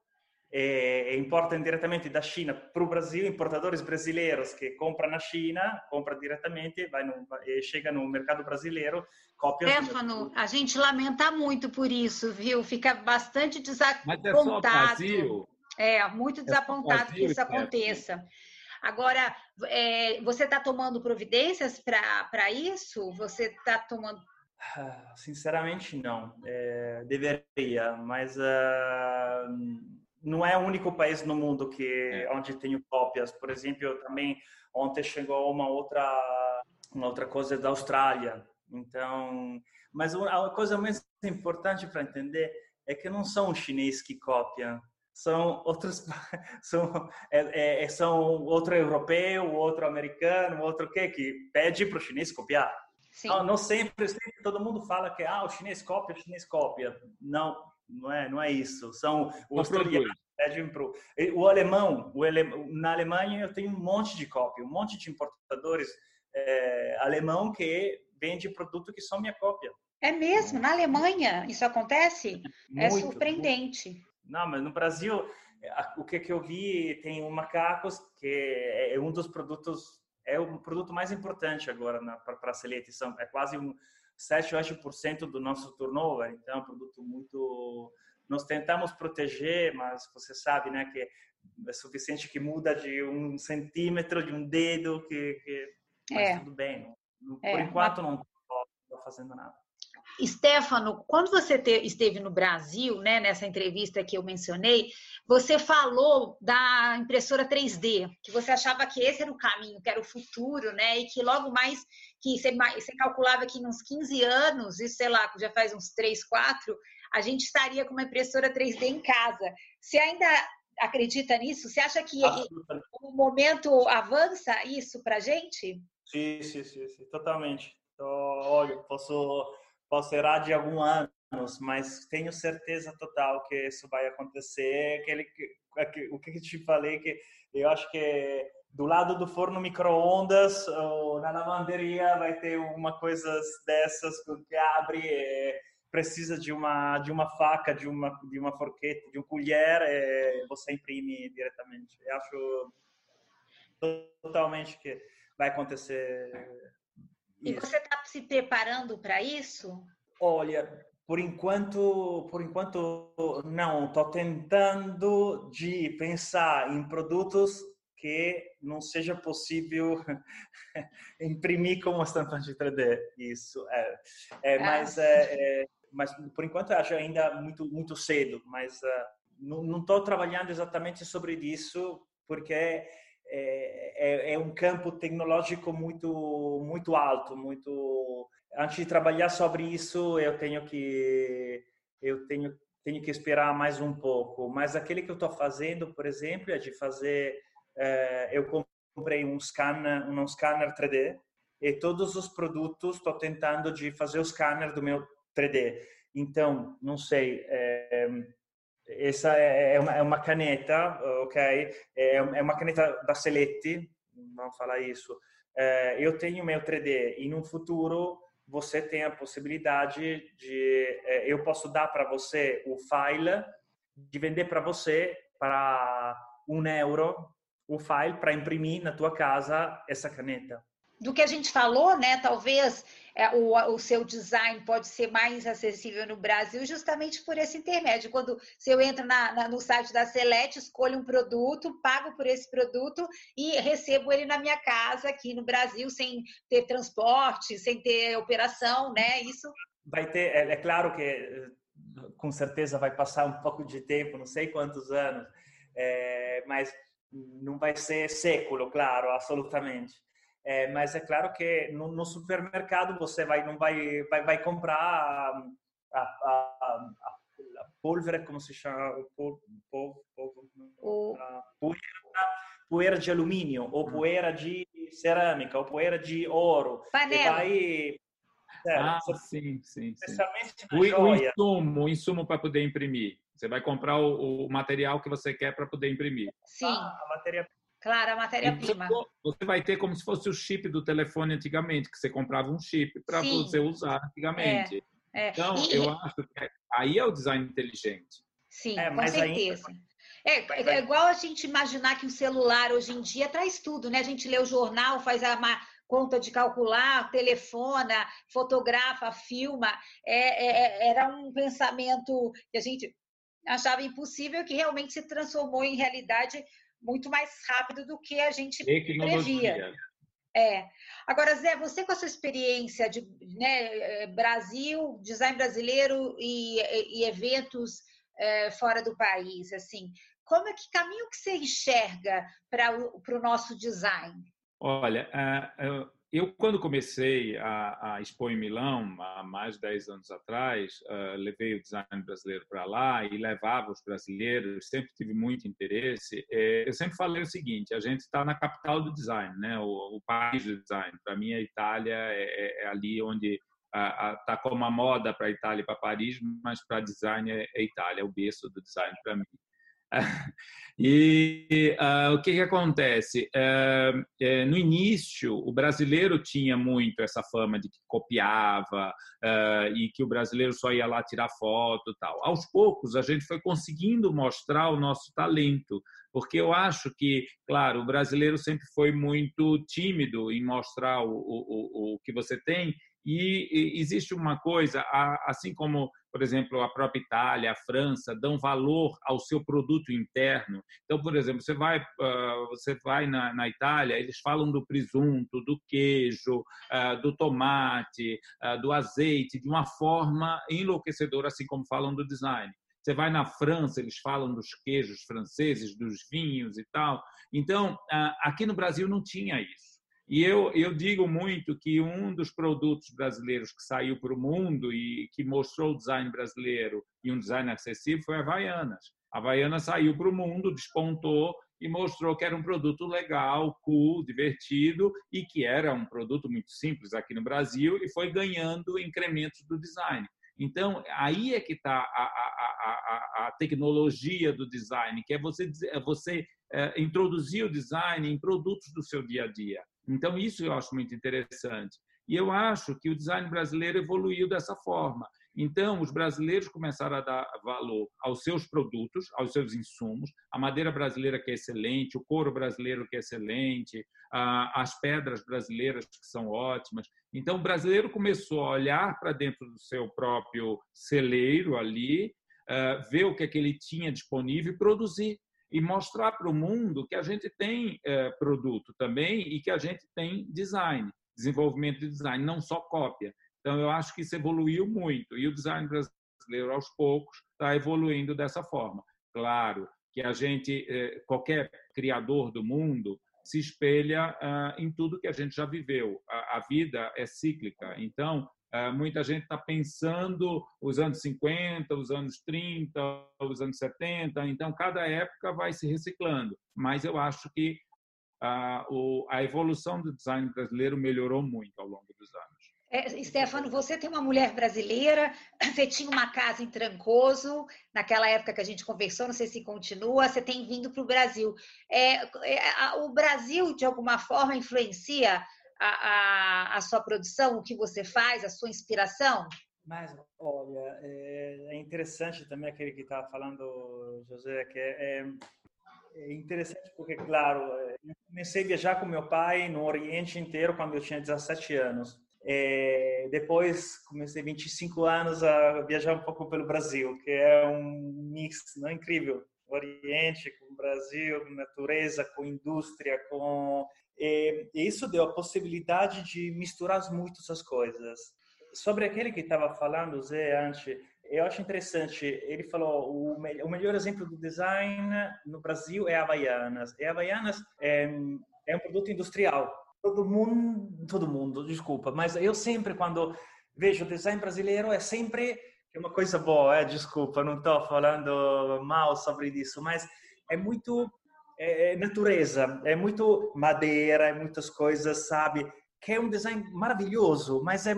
e, importam diretamente da China para o Brasil, importadores brasileiros que compram na China, compram diretamente, vai no, e chega no mercado brasileiro, copia. Stefano, a gente lamenta muito por isso, viu? Fica bastante desapontado. Mas é só Brasil. É, muito desapontado é Brasil, que isso aconteça. Agora, é, você está tomando providências para isso? Você está tomando ah, Sinceramente, não. É, deveria, mas uh, não é o único país no mundo que é. onde tenho cópias. Por exemplo, eu também ontem chegou uma outra uma outra coisa da Austrália. Então, mas a coisa mais importante para entender é que não são os chineses que copiam, são outros são é, é, são outro europeu, outro americano, outro que que pede para o chinês copiar. Não, não sempre, sempre todo mundo fala que ah, o chinês copia, o chinês copia. Não, não é, não é isso. São os pro o alemão, o ele, na Alemanha eu tenho um monte de cópia, um monte de importadores é, alemão que vende produto que são minha cópia. É mesmo? Na Alemanha isso acontece? É muito, é surpreendente. Muito. Não, mas no Brasil o que que eu vi tem o macacos que é, é um dos produtos é o produto mais importante agora para a Selete. é quase um 7 ou 8% do nosso turnover, então é um produto muito. Nós tentamos proteger, mas você sabe, né, que é suficiente que muda de um centímetro, de um dedo, que, que... mas é. tudo bem. Por é. enquanto não estou fazendo nada. Stefano, quando você te, esteve no Brasil, né, nessa entrevista que eu mencionei, você falou da impressora 3D, que você achava que esse era o caminho, que era o futuro, né, e que logo mais, que você, você calculava que nos 15 anos, isso sei lá, já faz uns 3, 4, a gente estaria com uma impressora 3D em casa. Você ainda acredita nisso? Você acha que o momento avança isso para gente? Sim, sim, sim, sim, totalmente. Então, olha, posso errar de alguns anos, mas tenho certeza total que isso vai acontecer. Aquele, o que eu te falei, que eu acho que do lado do forno micro-ondas ou na lavanderia vai ter uma coisa dessas que abre e precisa de uma de uma faca, de uma de uma forqueta, de um colher, e você imprime diretamente. Eu acho totalmente que vai acontecer e você está se preparando para isso? Olha, por enquanto, por enquanto não. Estou tentando de pensar em produtos que não seja possível imprimir como estampante 3D. Isso é, é ah. mas é, é, mas por enquanto acho ainda muito muito cedo. Mas uh, não estou trabalhando exatamente sobre isso porque é, é, é, um campo tecnológico muito muito alto, muito antes de trabalhar sobre isso eu tenho que eu tenho tenho que esperar mais um pouco. Mas aquele que eu estou fazendo, por exemplo, é de fazer é, eu comprei um scanner um scanner 3D e todos os produtos estou tentando de fazer o scanner do meu 3D. Então não sei é, essa é, é uma, é uma caneta, ok? É, é uma caneta da Seletti, vamos falar isso. É, eu tenho meu 3D e no futuro você tem a possibilidade de é, eu posso dar para você o file de vender para você para um euro o file para imprimir na tua casa essa caneta do que a gente falou, né? Talvez é, o, o seu design pode ser mais acessível no Brasil justamente por esse intermédio. Quando se eu entro na, na, no site da Select, escolho um produto, pago por esse produto e recebo ele na minha casa aqui no Brasil sem ter transporte, sem ter operação, né? Isso vai ter. É, é claro que com certeza vai passar um pouco de tempo, não sei quantos anos, é, mas não vai ser século, claro, absolutamente. É, mas é claro que no, no, supermercado você vai não vai vai, vai comprar a, a, a, a polvere, como se chama, o, po, po, po, poeira, poeira de alumínio, ou hum. poeira de cerâmica, ou poeira de ouro. Panela. Vai, Sério, ah, sim, sim, Especialmente sim. O, o, insumo, o insumo para poder imprimir. Você vai comprar o, o material que você quer para poder imprimir. Sim. Ah, a matéria Claro, a matéria-prima. Você vai ter como se fosse o chip do telefone antigamente, que você comprava um chip para você usar antigamente. É, é. Então, e... eu acho que aí é o design inteligente. Sim, é, com certeza. Ainda... É, é, igual a gente imaginar que o celular hoje em dia traz tudo, né? A gente lê o jornal, faz a conta de calcular, telefona, fotografa, filma. É, é, é, era um pensamento que a gente achava impossível que realmente se transformou em realidade muito mais rápido do que a gente previa. É. Agora, Zé, você com a sua experiência de né, Brasil, design brasileiro e, e eventos é, fora do país, assim, como é que caminho que você enxerga para o nosso design? Olha, eu quando comecei a, a em Milão, há mais de 10 anos atrás, levei o design brasileiro para lá e levava os brasileiros, sempre tive muito interesse. É, eu sempre falei o seguinte, a gente está na capital do design, né? o, o país do design. Para mim, a Itália é, é, é ali onde está como a moda para a Itália e para Paris, mas para design é, é Itália, é o berço do design para mim. E uh, o que, que acontece? Uh, uh, no início, o brasileiro tinha muito essa fama de que copiava ah, e que o brasileiro só ia lá tirar foto tal. Aos poucos, a gente foi conseguindo mostrar o nosso talento, porque eu acho que, claro, o brasileiro sempre foi muito tímido em mostrar o, o, o que você tem e existe uma coisa, assim como, por exemplo, a própria Itália, a França, dão valor ao seu produto interno. Então, por exemplo, você vai, ah, você vai na, na Itália, eles falam do presunto, do queijo, ah, do tomate, ah, do azeite, de uma forma enlouquecedora, assim como falam do design. Você vai na França, eles falam dos queijos franceses, dos vinhos e tal. Então, aqui no Brasil não tinha isso. E eu, eu digo muito que um dos produtos brasileiros que saiu para o mundo e que mostrou o design brasileiro e um design acessível foi a Havaianas. A Havaianas saiu para o mundo, despontou e mostrou que era um produto legal, cool, divertido e que era um produto muito simples aqui no Brasil e foi ganhando incrementos do design. Então, aí é que está a, a, a, a, tecnologia do design, que é você, é você é, introduzir o design em produtos do seu dia a dia. Então, isso eu acho muito interessante. E eu acho que o design brasileiro evoluiu dessa forma. Então, os brasileiros começaram a dar valor aos seus produtos, aos seus insumos, a madeira brasileira que é excelente, o couro brasileiro que é excelente, as pedras brasileiras que são ótimas. Então, o brasileiro começou a olhar para dentro do seu próprio celeiro ali, ver o que, é que ele tinha disponível e produzir e mostrar para o mundo que a gente tem é, produto também e que a gente tem design, desenvolvimento de design, não só cópia. Então, eu acho que isso evoluiu muito e o design brasileiro, aos poucos, está evoluindo dessa forma. Claro que a gente, é, qualquer criador do mundo, se espelha ah, em tudo que a gente já viveu. A vida é cíclica, então muita gente está pensando os anos 50, os anos 30, os anos 70, então cada época vai se reciclando. Mas eu acho que a, a evolução do design brasileiro melhorou muito ao longo dos anos. É, Stefano, você tem uma mulher brasileira, você tinha uma casa em Trancoso, naquela época que a gente conversou, não sei se continua, você tem vindo para o Brasil. É, é, o Brasil, de alguma forma, influencia a, a, sua produção, o que você faz, a sua inspiração? Mas, olha, é, é interessante também aquele que estava falando, José, que é, é, é, interessante porque, claro, é, eu comecei a viajar com meu pai no Oriente inteiro quando eu tinha 17 anos. É, depois comecei 25 anos a viajar um pouco pelo Brasil, que é um mix não, incrível. Oriente com Brasil, com natureza, com indústria, com e isso deu a possibilidade de misturar muito essas coisas. Sobre aquele que estava falando, Zé, antes, eu acho interessante. Ele falou o, me o melhor exemplo do design no Brasil é a Havaianas. E a Havaianas é, é um produto industrial. Todo mundo, todo mundo, desculpa, mas eu sempre quando vejo o design brasileiro é sempre uma coisa boa. É, desculpa, não estou falando mal sobre isso, mas é muito é, é, natureza, é muito madeira, é muitas coisas, sabe? Que é um design maravilhoso, mas é,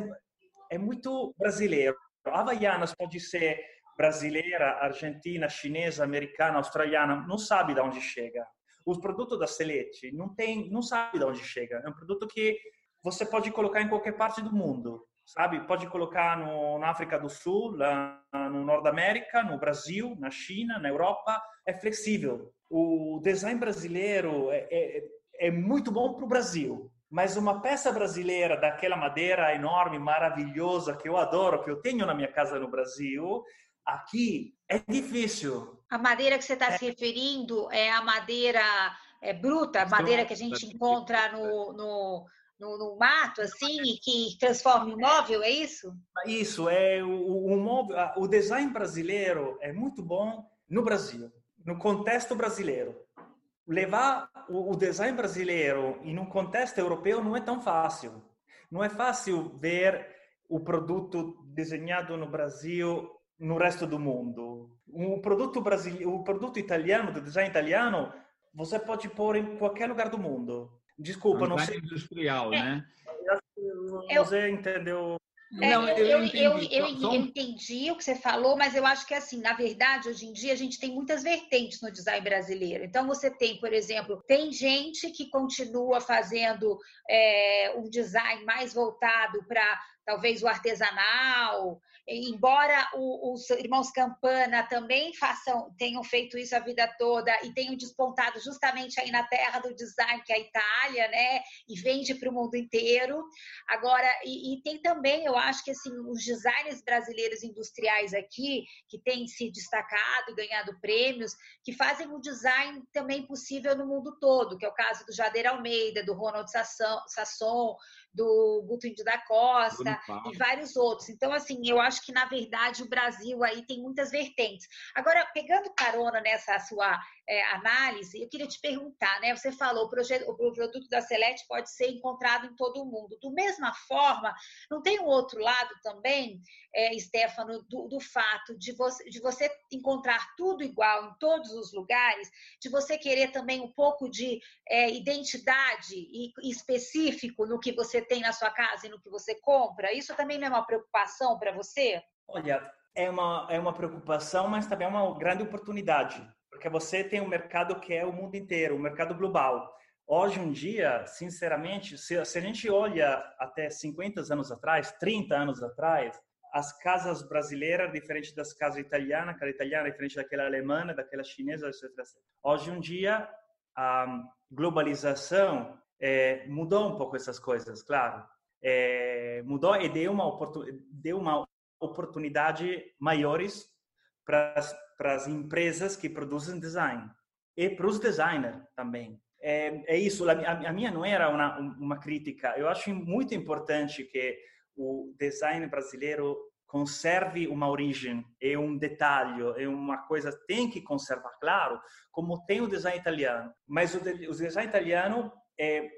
é muito brasileiro. Havaianas pode ser brasileira, argentina, chinesa, americana, australiana, não sabe de onde chega. Os produtos da Celete não tem, não sabe de onde chega. É um produto que você pode colocar em qualquer parte do mundo, sabe? Pode colocar no, na África do Sul, lá no Norte América, no Brasil, na China, na Europa. É flexível. O design brasileiro é, é, é muito bom para o Brasil. Mas uma peça brasileira daquela madeira enorme, maravilhosa, que eu adoro, que eu tenho na minha casa no Brasil, aqui é difícil. A madeira que você está é. se referindo é a madeira é, bruta, a madeira que a gente encontra no, no, no, no mato, assim, e que transforma em móvel, é isso? Isso, é o, o, móvel, o design brasileiro é muito bom no Brasil, no contexto brasileiro levar o, design brasileiro em um contexto europeu não é tão fácil. Não é fácil ver o produto desenhado no Brasil no resto do mundo. O produto brasileiro, o produto italiano, do design italiano, você pode pôr em qualquer lugar do mundo. Desculpa, não sei. industrial, é. né? Você entendeu é, não, eu, eu, eu, eu, entendi o que você falou, mas eu acho que assim, na verdade, hoje em dia a gente tem muitas vertentes no design brasileiro. Então você tem, por exemplo, tem gente que continua fazendo é, um design mais voltado para talvez o artesanal, embora os irmãos Campana também façam, tenham feito isso a vida toda e tenham despontado justamente aí na terra do design, que é a Itália, né? E vende para o mundo inteiro. Agora, e, e, tem também, eu acho que assim, os designers brasileiros industriais aqui, que têm se destacado ganhado prêmios, que fazem o design também possível no mundo todo, que é o caso do Jader Almeida, do Ronald Sasson, do Guto Índio da Costa e vários outros. Então, assim, eu acho que, na verdade, o Brasil aí tem muitas vertentes. Agora, pegando carona nessa sua é, análise, eu queria te perguntar, né? Você falou, o, projeto, o produto da Select pode ser encontrado em todo o mundo. Do mesma forma, não tem um outro lado também, é, Stefano, do, do fato de você, de você encontrar tudo igual em todos os lugares, de você querer também um pouco de é, identidade e, específico no que você tem na sua casa e no que você compra? Isso também não é uma preocupação para você? Olha, é uma, é uma preocupação, mas também é uma grande oportunidade porque você tem um mercado que é o mundo inteiro, o um mercado global. Hoje em dia, sinceramente, se, se, a gente olha até 50 anos atrás, 30 anos atrás, as casas brasileiras diferente das casas italianas, aquela italiana diferente daquela alemã, daquela chinesa, etc. Hoje em dia, a globalização é, mudou um pouco essas coisas, claro. É, mudou e deu uma, deu uma oportunidade maiores para para as empresas que produzem design e para os designers também. É, é isso, a, a, minha não era uma, uma crítica. Eu acho muito importante que o design brasileiro conserve uma origem, é um detalhe, é uma coisa tem que conservar, claro, como tem o design italiano. Mas o, de, o design italiano é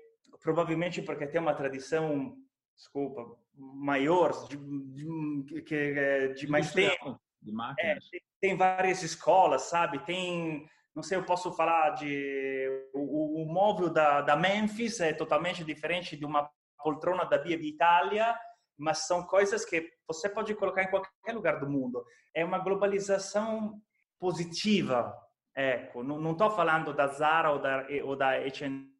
provavelmente porque tem uma tradição, desculpa, maior, de, de, de, de mais tempo. De máquinas. É, tem várias escolas, sabe? Tem, não sei, eu posso falar de o, o móvel da, da Memphis é totalmente diferente de uma poltrona da Via Itália, mas são coisas que você pode colocar em qualquer lugar do mundo. É uma globalização positiva. Ecco, não estou falando da Zara ou da, ou da H&M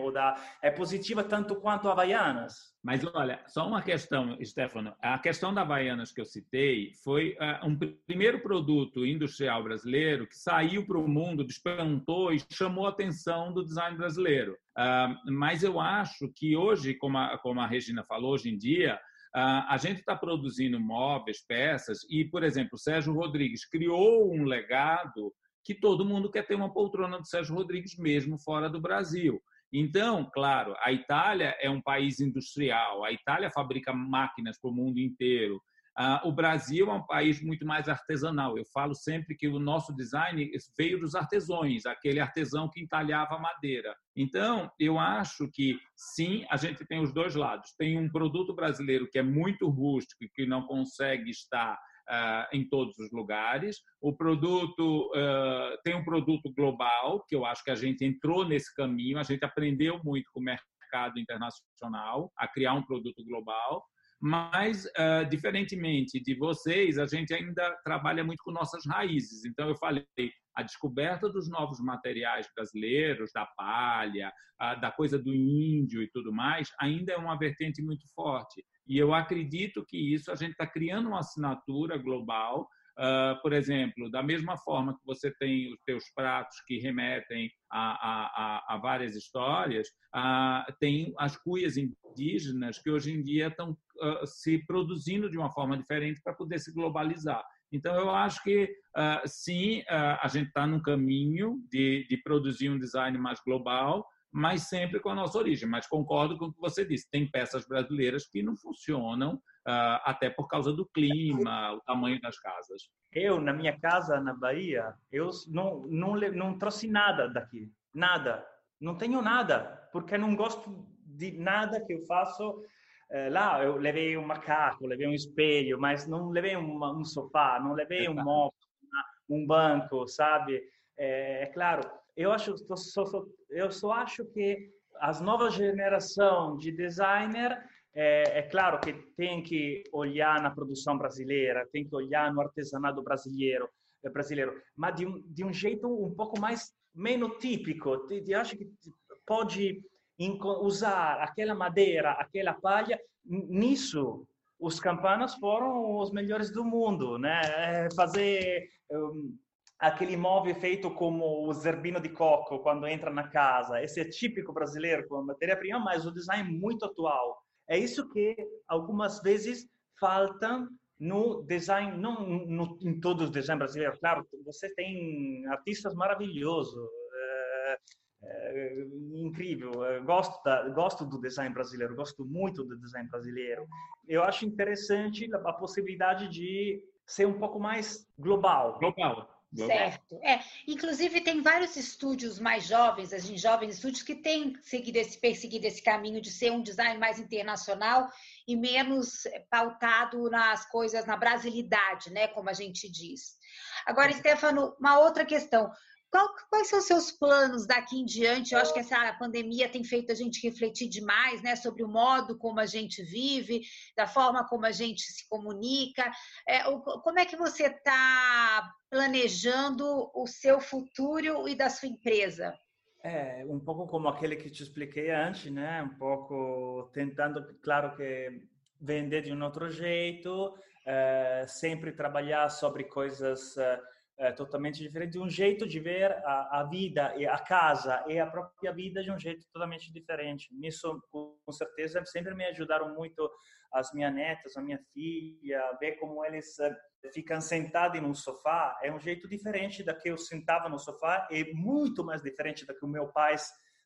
Ou da é positiva tanto quanto a Havaianas. Mas olha, só uma questão, Stefano. A questão da Havaianas que eu citei foi uh, um primeiro produto industrial brasileiro que saiu para o mundo, despontou e chamou a atenção do design brasileiro. Uh, mas eu acho que hoje, como a, como a Regina falou, hoje em dia, Uh, a gente está produzindo móveis, peças, e, por exemplo, o Sérgio Rodrigues criou um legado que todo mundo quer ter uma poltrona do Sérgio Rodrigues, mesmo fora do Brasil. Então, claro, a Itália é um país industrial, a Itália fabrica máquinas para o mundo inteiro. O Brasil é um país muito mais artesanal. Eu falo sempre que o nosso design veio dos artesões, aquele artesão que entalhava madeira. Então, eu acho que sim, a gente tem os dois lados. Tem um produto brasileiro que é muito rústico e que não consegue estar uh, em todos os lugares. O produto uh, tem um produto global, que eu acho que a gente entrou nesse caminho, a gente aprendeu muito com o mercado internacional a criar um produto global. Mas, uh, diferentemente de vocês, a gente ainda trabalha muito com nossas raízes. Então, eu falei, a descoberta dos novos materiais brasileiros, da palha, da coisa do índio e tudo mais, ainda é uma vertente muito forte. E eu acredito que isso a gente está criando uma assinatura global Uh, por exemplo, da mesma forma que você tem os teus pratos que remetem a, a, a várias histórias, uh, tem as cuias indígenas que hoje em dia estão se produzindo de uma forma diferente para poder se globalizar. Então, eu acho que, sim, a gente está num caminho de, de produzir um design mais global, mas sempre com a nossa origem. Mas concordo com o que você disse, tem peças brasileiras que não funcionam, até por causa do clima, o tamanho das casas. Eu, na minha casa, na Bahia, eu não, não, não trouxe nada daqui, nada. Não tenho nada, porque não gosto de nada que eu faço lá eu levei um macaco, levei um espelho, mas não levei um, um sofá, não levei um móvel, um banco, sabe? É, é claro, eu acho, eu só acho que as novas geração de designer é, é, claro que tem que olhar na produção brasileira, tem que olhar no artesanato brasileiro, brasileiro, mas de um, de um jeito um pouco mais menos típico. Eu acho que pode usar aquela madeira, aquela palha. Nisso, os campanas foram os melhores do mundo, né? É, fazer um, aquele móvel feito como o zerbino de coco quando entra na casa. Esse é típico brasileiro com matéria-prima, mas o design é muito atual. É isso que algumas vezes falta no design, não no, em todos os designs brasileiros. Claro, você tem artistas maravilhosos, é, incrível. Eu gosto, da, gosto do design brasileiro, gosto muito do design brasileiro. Eu acho interessante a possibilidade de ser um pouco mais global. Global. Certo. É, inclusive tem vários estúdios mais jovens, assim, jovens estúdios que têm seguido esse, perseguido esse caminho de ser um design mais internacional e menos pautado nas coisas, na brasilidade, né, como a gente diz. Agora, Stefano, uma outra questão. Qual, quais são os seus planos daqui em diante? Eu acho que essa pandemia tem feito a gente refletir demais né, sobre o modo como a gente vive, da forma como a gente se comunica. É, como é que você está planejando o seu futuro e da sua empresa? É, um pouco como aquele que te expliquei antes, né? Um pouco tentando, claro que vender de um outro jeito, é, sempre trabalhar sobre coisas é, totalmente diferente, um jeito de ver a, a, vida e a casa e a própria vida de um jeito totalmente diferente. Nisso, com certeza, sempre me ajudaram muito as minhas netas, a minha filha, ver como eles uh, ficam sentados em um sofá. É um jeito diferente da que eu sentava no sofá e muito mais diferente da que o meu pai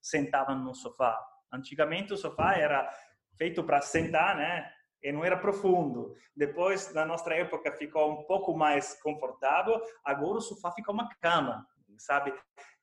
sentava no sofá. Antigamente o sofá era feito para sentar, né? E não era profundo. Depois, na nossa época, ficou um pouco mais confortável. Agora o sofá fica uma cama, sabe?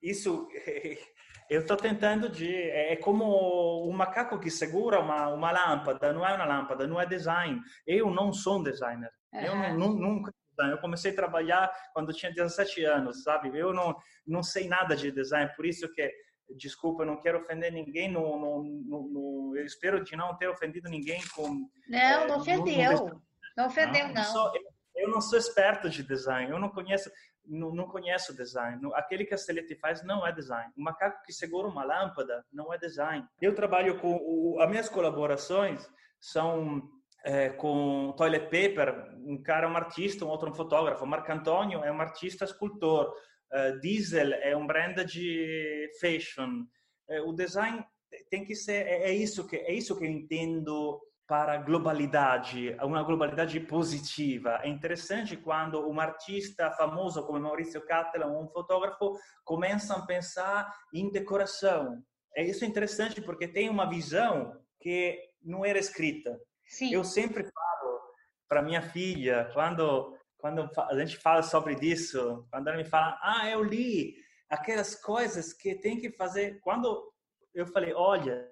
Isso eu estou tentando de é como um macaco que segura uma uma lâmpada. Não é uma lâmpada, não é design. Eu não sou um designer. Uhum. Eu não, nunca eu comecei a trabalhar quando tinha 17 anos, sabe? Eu não não sei nada de design, por isso que desculpa, não quero ofender ninguém, no, no, no, eu espero de não ter ofendido ninguém com... Não, é, não ofendeu, não ofendeu, não. Sou, eu não sou esperto de design, eu não conheço, não, não conheço design. Aquele que a Celeste faz não é design. O macaco que segura uma lâmpada não é design. Eu trabalho com... O, as minhas colaborações são é, com toilet paper, um cara é um artista, um outro um fotógrafo. Marco Antônio é um artista escultor. Uh, Diesel é um brand de fashion. Uh, o design tem que ser é, é, isso que é isso que eu entendo para globalidade, uma globalidade positiva. É interessante quando um artista famoso como Maurício Cattelan ou um fotógrafo começam a pensar em decoração. É isso interessante porque tem uma visão que não era escrita. Sim. Eu sempre falo para minha filha quando quando a gente fala sobre isso, quando ela me fala, ah, eu li aquelas coisas que tem que fazer. Quando eu falei, olha,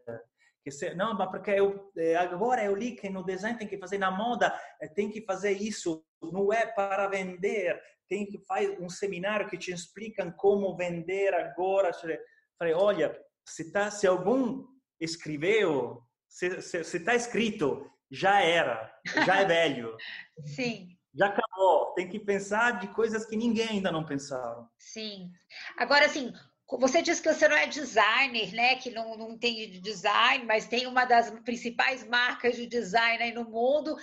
que se, não, mas porque eu eh, agora eu li que no design tem que fazer na moda, eh, tem que fazer isso, não é para vender, tem que fazer um seminário que te explicam como vender agora. Falei, olha, se tá, se algum escreveu, se está escrito já era, já é velho. Sim. Já acabou. Tem que pensar de coisas que ninguém ainda não pensaram. Sim. Agora, assim, você disse que você não é designer, né? Que não, não entende de design, mas tem uma das principais marcas de design aí no mundo.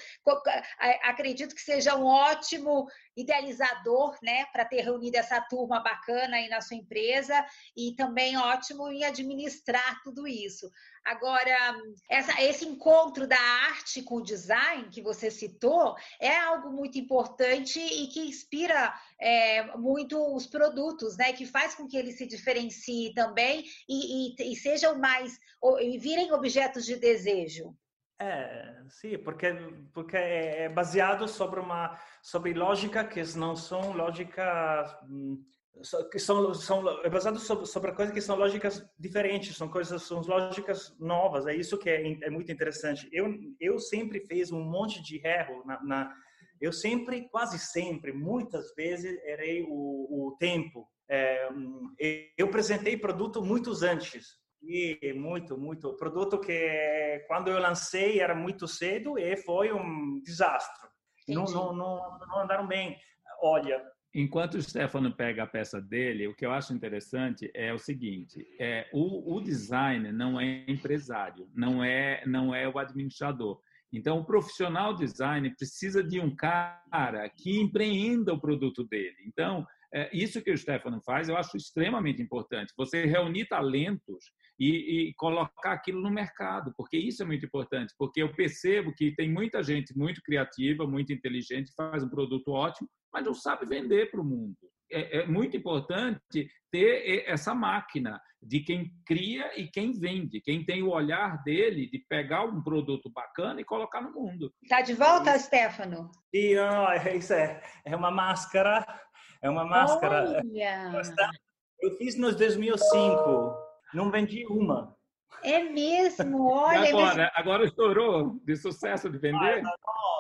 Acredito que seja um ótimo idealizador, né? Para ter reunido essa turma bacana aí na sua empresa e também ótimo em administrar tudo isso. Agora, essa, esse encontro da arte com o design que você citou é algo muito importante e que inspira é, muito os produtos, né? Que faz com que eles se diferenciem também e, e, e sejam mais, e virem objetos de desejo. É, sim, porque porque é baseado sobre uma sobre lógica que não são lógicas hum, que são, são é baseado sobre, sobre coisas que são lógicas diferentes, são coisas, são lógicas novas. É isso que é, é muito interessante. Eu, eu sempre fiz um monte de erro na, na eu sempre, quase sempre, muitas vezes errei o, o tempo. É, eu apresentei produto muitos antes muito, muito. Produto que quando eu lancei era muito cedo e foi um desastre. Não, não, não, não andaram bem. Olha, Enquanto o Stefano pega a peça dele, o que eu acho interessante é o seguinte: é, o, o designer não é empresário, não é, não é o administrador. Então, o profissional designer precisa de um cara que empreenda o produto dele. Então, é, isso que o Stefano faz, eu acho extremamente importante. Você reunir talentos e, e, colocar aquilo no mercado, porque isso é muito importante. Porque eu percebo que tem muita gente muito criativa, muito inteligente, faz um produto ótimo, mas não sabe vender para o mundo. É, é, muito importante ter essa máquina de quem cria e quem vende, quem tem o olhar dele de pegar um produto bacana e colocar no mundo. Tá de volta, Stefano? E oh, isso é, é uma máscara, é uma máscara. Olha. Eu fiz nos 2005, não vendi uma. É mesmo, olha. E agora, agora estourou de sucesso de vender? Ah,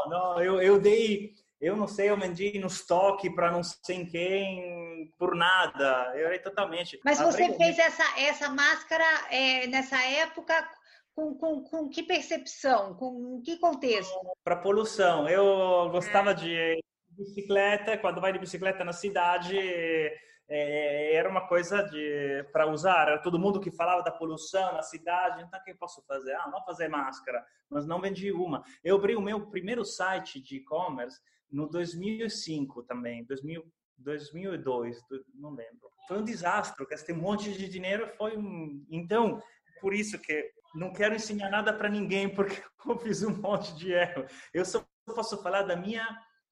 não, não, eu, eu dei eu não sei, eu vendi no estoque para não sei quem, por nada. Eu errei totalmente. Mas você fez essa, essa máscara é, nessa época com, com, com que percepção? Com que contexto? Para poluição. Eu gostava é. de bicicleta, quando vai de bicicleta na cidade, é, era uma coisa de para usar. Era todo mundo que falava da poluição na cidade. Então, o que eu posso fazer? Ah, não fazer máscara, mas não vendi uma. Eu abri o meu primeiro site de e-commerce no 2005 também, 2000, 2002, não lembro. Foi um desastre, gastei um monte de dinheiro, foi um... Então, por isso que não quero ensinar nada para ninguém, porque eu fiz um monte de erro. Eu só posso falar da minha,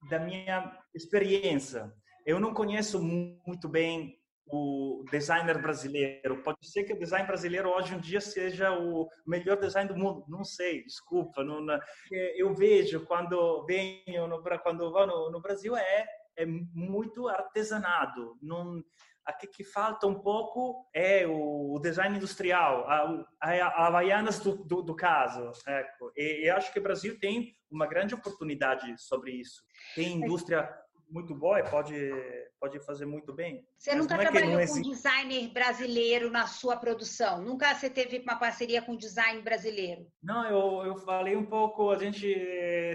da minha experiência. Eu não conheço muito bem o designer brasileiro. Pode ser que o design brasileiro hoje em dia seja o melhor design do mundo. Não sei, desculpa. Não, não. Eu vejo quando venho no, quando vou no, no Brasil é é muito artesanado. Não, aqui que falta um pouco é o, design industrial, a, a, Havaianas do, do, do caso. E, eu acho que o Brasil tem uma grande oportunidade sobre isso. Tem indústria muito boa e pode, pode fazer muito bem. Você nunca é trabalhou com designer brasileiro na sua produção? Nunca você teve uma parceria com design brasileiro? Não, eu, eu falei um pouco, a gente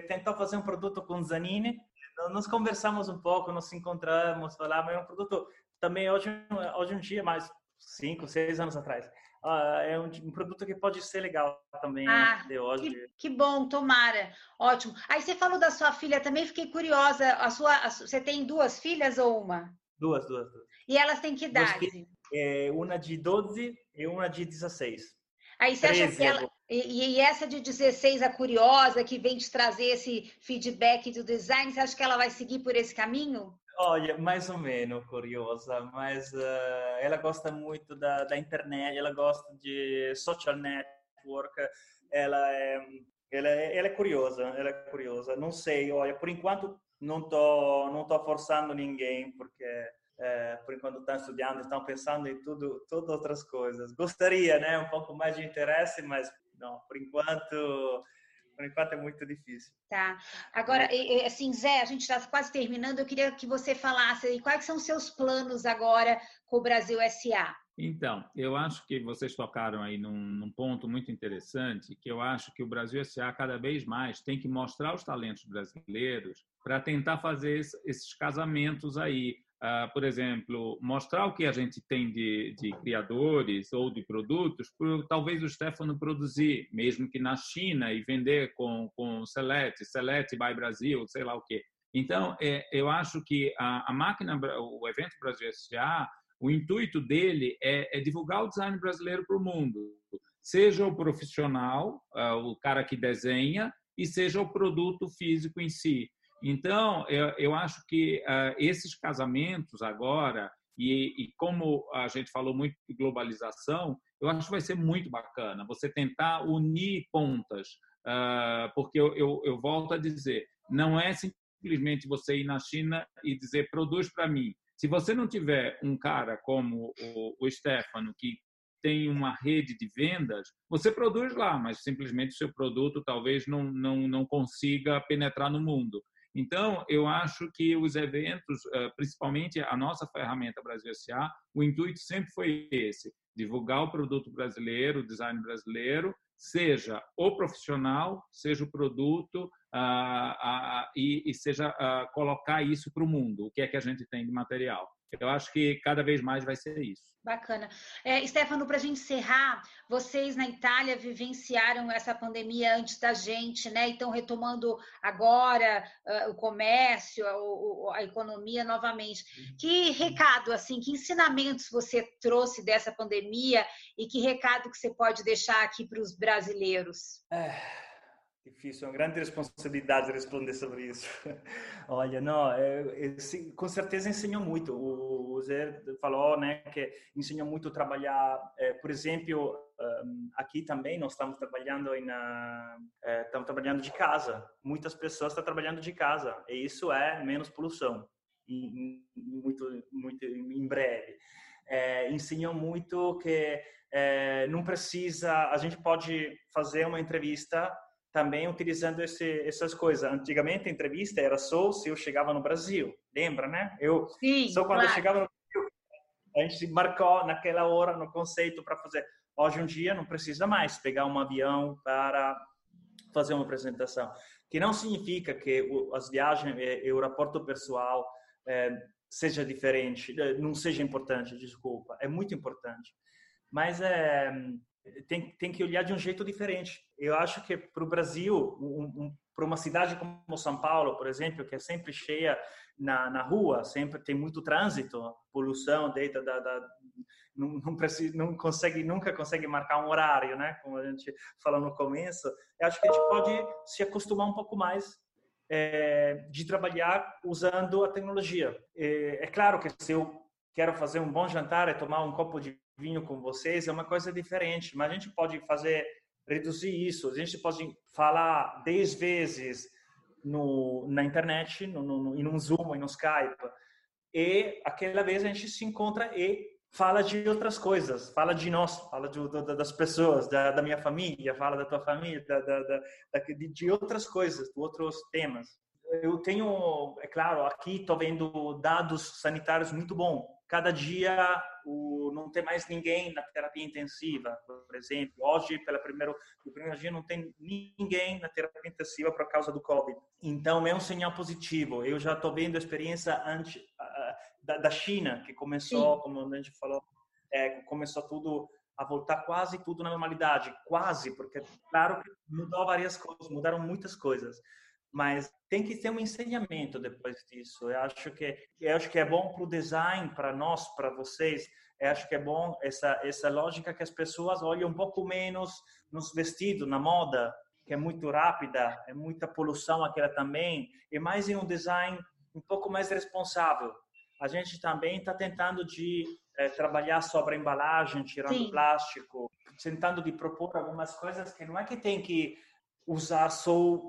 tentou fazer um produto com Zanini, nós conversamos um pouco, nos encontramos, falamos, é um produto também hoje, hoje em dia, mais cinco, seis anos atrás uh, é um, um, produto que pode ser legal também ah, de hoje. Que, que, bom, tomara. Ótimo. Aí você falou da sua filha também, fiquei curiosa. A sua, a, você tem duas filhas ou uma? Duas, duas, duas. E elas têm que idade? É, uma de 12 e uma de 16. Aí você acha que ela. E, e, essa de 16, a curiosa, que vem te trazer esse feedback do design, você acha que ela vai seguir por esse caminho? Olha, mais ou menos curiosa, mas uh, ela gosta muito da, da internet, ela gosta de social network, ela é, ela é, ela é curiosa, ela é curiosa. Não sei, olha, por enquanto não tô não tô forçando ninguém porque é, por enquanto estão estudando, estão pensando em tudo, tudo outras coisas. Gostaria, né, um pouco mais de interesse, mas não, por enquanto por enquanto é muito difícil. Tá. Agora, assim, Zé, a gente está quase terminando. Eu queria que você falasse aí quais são os seus planos agora com o Brasil SA. Então, eu acho que vocês tocaram aí num, num, ponto muito interessante, que eu acho que o Brasil S.A. cada vez mais tem que mostrar os talentos brasileiros para tentar fazer esses casamentos aí. Uh, por exemplo, mostrar o que a gente tem de, de criadores ou de produtos, por talvez o Stefano produzir, mesmo que na China, e vender com, com Select, Select by Brasil, sei lá o quê. Então, é, eu acho que a, a máquina, o evento Brasil S.A., o intuito dele é, é divulgar o design brasileiro para o mundo, seja o profissional, uh, o cara que desenha, e seja o produto físico em si. Então, eu, eu acho que uh, esses casamentos agora, e, e, como a gente falou muito de globalização, eu acho que vai ser muito bacana você tentar unir pontas, uh, porque eu, eu, eu volto a dizer, não é simplesmente você ir na China e dizer produz para mim. Se você não tiver um cara como o, o Stefano, que tem uma rede de vendas, você produz lá, mas simplesmente seu produto talvez não, não, não consiga penetrar no mundo. Então, eu acho que os eventos, eh, principalmente a nossa ferramenta Brasil S.A., o intuito sempre foi esse: divulgar o produto brasileiro, o design brasileiro, seja o profissional, seja o produto, ah, ah, e, e, seja ah, colocar isso para o mundo, o que é que a gente tem de material. Eu acho que cada vez mais vai ser isso. Bacana. É, Stefano, para a gente encerrar, vocês na Itália vivenciaram essa pandemia antes da gente, né? E estão retomando agora uh, o comércio, a, a, economia novamente. Que recado, assim, que ensinamentos você trouxe dessa pandemia e que recado que você pode deixar aqui para os brasileiros? É Difícil, é uma grande responsabilidade responder sobre isso. Olha, não, é, é, com certeza ensinou muito. O, Zé falou, né, que ensinou muito trabalhar, é, por exemplo, um, aqui também nós estamos trabalhando na, é, estamos trabalhando de casa. Muitas pessoas estão trabalhando de casa e isso é menos poluição, em, muito, muito em breve. É, ensinou muito que é, não precisa, a gente pode fazer uma entrevista também utilizando esse, essas coisas. Antigamente a entrevista era só se eu chegava no Brasil, lembra, né? Eu Sim, só quando claro. eu chegava no Brasil, a gente marcou naquela hora no conceito para fazer. Hoje em dia não precisa mais pegar um avião para fazer uma apresentação, que não significa que as viagens e o aeroporto pessoal é, seja diferente, não seja importante, desculpa, é muito importante. Mas é, tem, tem que olhar de um jeito diferente. Eu acho que para o Brasil, um, um, para uma cidade como São Paulo, por exemplo, que é sempre cheia na, na rua, sempre tem muito trânsito, poluição, dentro da, da não, não, precisa, não consegue nunca consegue marcar um horário, né? Como a gente falou no começo. Eu acho que a gente pode se acostumar um pouco mais é, de trabalhar usando a tecnologia. É, é claro que se eu quero fazer um bom jantar e tomar um copo de vinho com vocês é uma coisa diferente, mas a gente pode fazer reduzir isso. A gente pode falar 10 vezes no, na internet, no, no, no Zoom, no Skype, e aquela vez a gente se encontra e fala de outras coisas, fala de nós, fala de, das pessoas, da, da, minha família, fala da tua família, da, da, de, de outras coisas, de outros temas. Eu tenho, é claro, aqui estou vendo dados sanitários muito bons cada dia o, não tem mais ninguém na terapia intensiva, por exemplo. Hoje, pela primeiro, no primeiro dia, não tem ninguém na terapia intensiva por causa do Covid. Então, é um sinal positivo. Eu já estou vendo a experiência antes, uh, da, da, China, que começou, Sim. como a gente falou, é, começou tudo a voltar quase tudo na normalidade. Quase, porque, claro mudou várias coisas, mudaram muitas coisas mas tem que ter um ensinamento depois disso. Eu acho que eu acho que é bom para o design, para nós, para vocês. Eu acho que é bom essa essa lógica que as pessoas olhem um pouco menos nos vestidos, na moda, que é muito rápida, é muita poluição aquela também, e mais em um design um pouco mais responsável. A gente também está tentando de é, trabalhar sobre a embalagem, tirando Sim. plástico, tentando de propor algumas coisas que não é que tem que usar só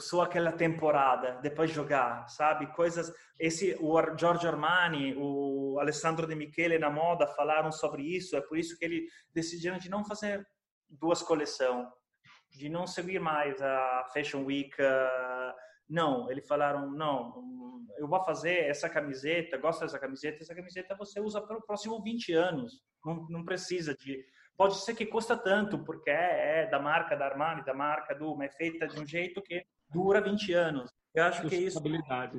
só aquela temporada depois jogar sabe coisas esse o Giorgio Armani o Alessandro De Michele na moda falaram sobre isso é por isso que eles decidiram de não fazer duas coleções de não seguir mais a Fashion Week Não, eles falaram, não, eu vou fazer essa camiseta, gosto dessa camiseta, essa camiseta você usa para os próximos 20 anos. Não, não precisa de pode ser que custa tanto, porque é, é, da marca da Armani, da marca do, mas é feita de um jeito que dura 20 anos. Eu acho que isso.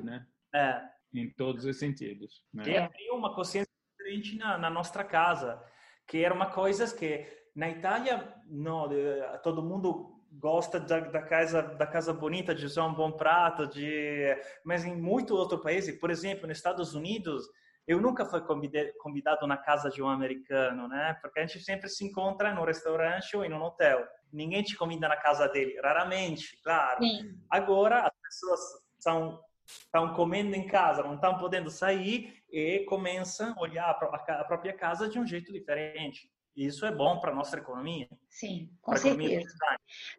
né? É. Em todos os sentidos. Né? E abriu uma consciência diferente na, na nossa casa, que era uma coisa que na Itália, não, todo mundo gosta da, da, casa da casa bonita de usar um bom prato de mas em muito outro países por exemplo nos Estados Unidos eu nunca fui convidado na casa de um americano, né? Porque a gente sempre se encontra no restaurante ou em um hotel. Ninguém te convida na casa dele, raramente, claro. Sim. Agora as pessoas estão estão comendo em casa, não estão podendo sair e começam a olhar a própria casa de um jeito diferente. Isso é bom para a nossa economia. Sim, com certeza.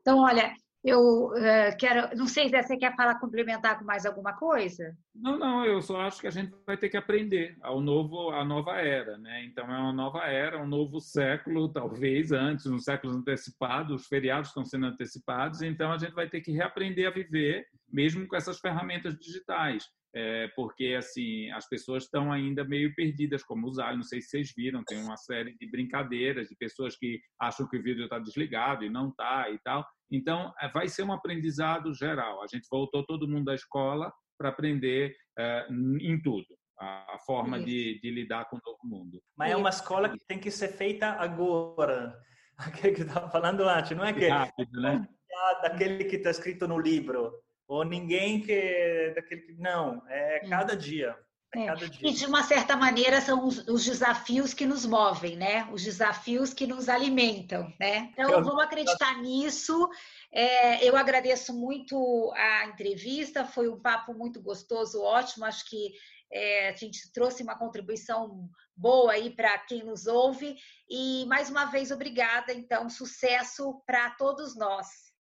Então, olha, eu uh, quero, não sei se você quer falar, complementar com mais alguma coisa? Não, não, eu só acho que a gente vai ter que aprender ao novo, a nova era, né? Então é uma nova era, um novo século, talvez antes, um século antecipado, os feriados estão sendo antecipados, então a gente vai ter que reaprender a viver, mesmo com essas ferramentas digitais. É, porque assim as pessoas estão ainda meio perdidas como usar. Não sei se vocês viram, tem uma série de brincadeiras de pessoas que acham que o vídeo está desligado e não está e tal. Então, é, vai ser um aprendizado geral. A gente voltou todo mundo da escola para aprender é, em tudo. A, forma de, de, lidar com o novo mundo. Mas é uma escola que tem que ser feita agora. Aquele que estava falando antes, não é que rápido, né? daquele que está escrito no livro ou ninguém que daquele que não é cada dia é. E de uma certa maneira são os, os, desafios que nos movem, né? Os desafios que nos alimentam, né? Então eu... vamos acreditar nisso. É, eu agradeço muito a entrevista, foi um papo muito gostoso, ótimo. Acho que é, a gente trouxe uma contribuição boa aí para quem nos ouve. E mais uma vez, obrigada. Então, sucesso para todos nós.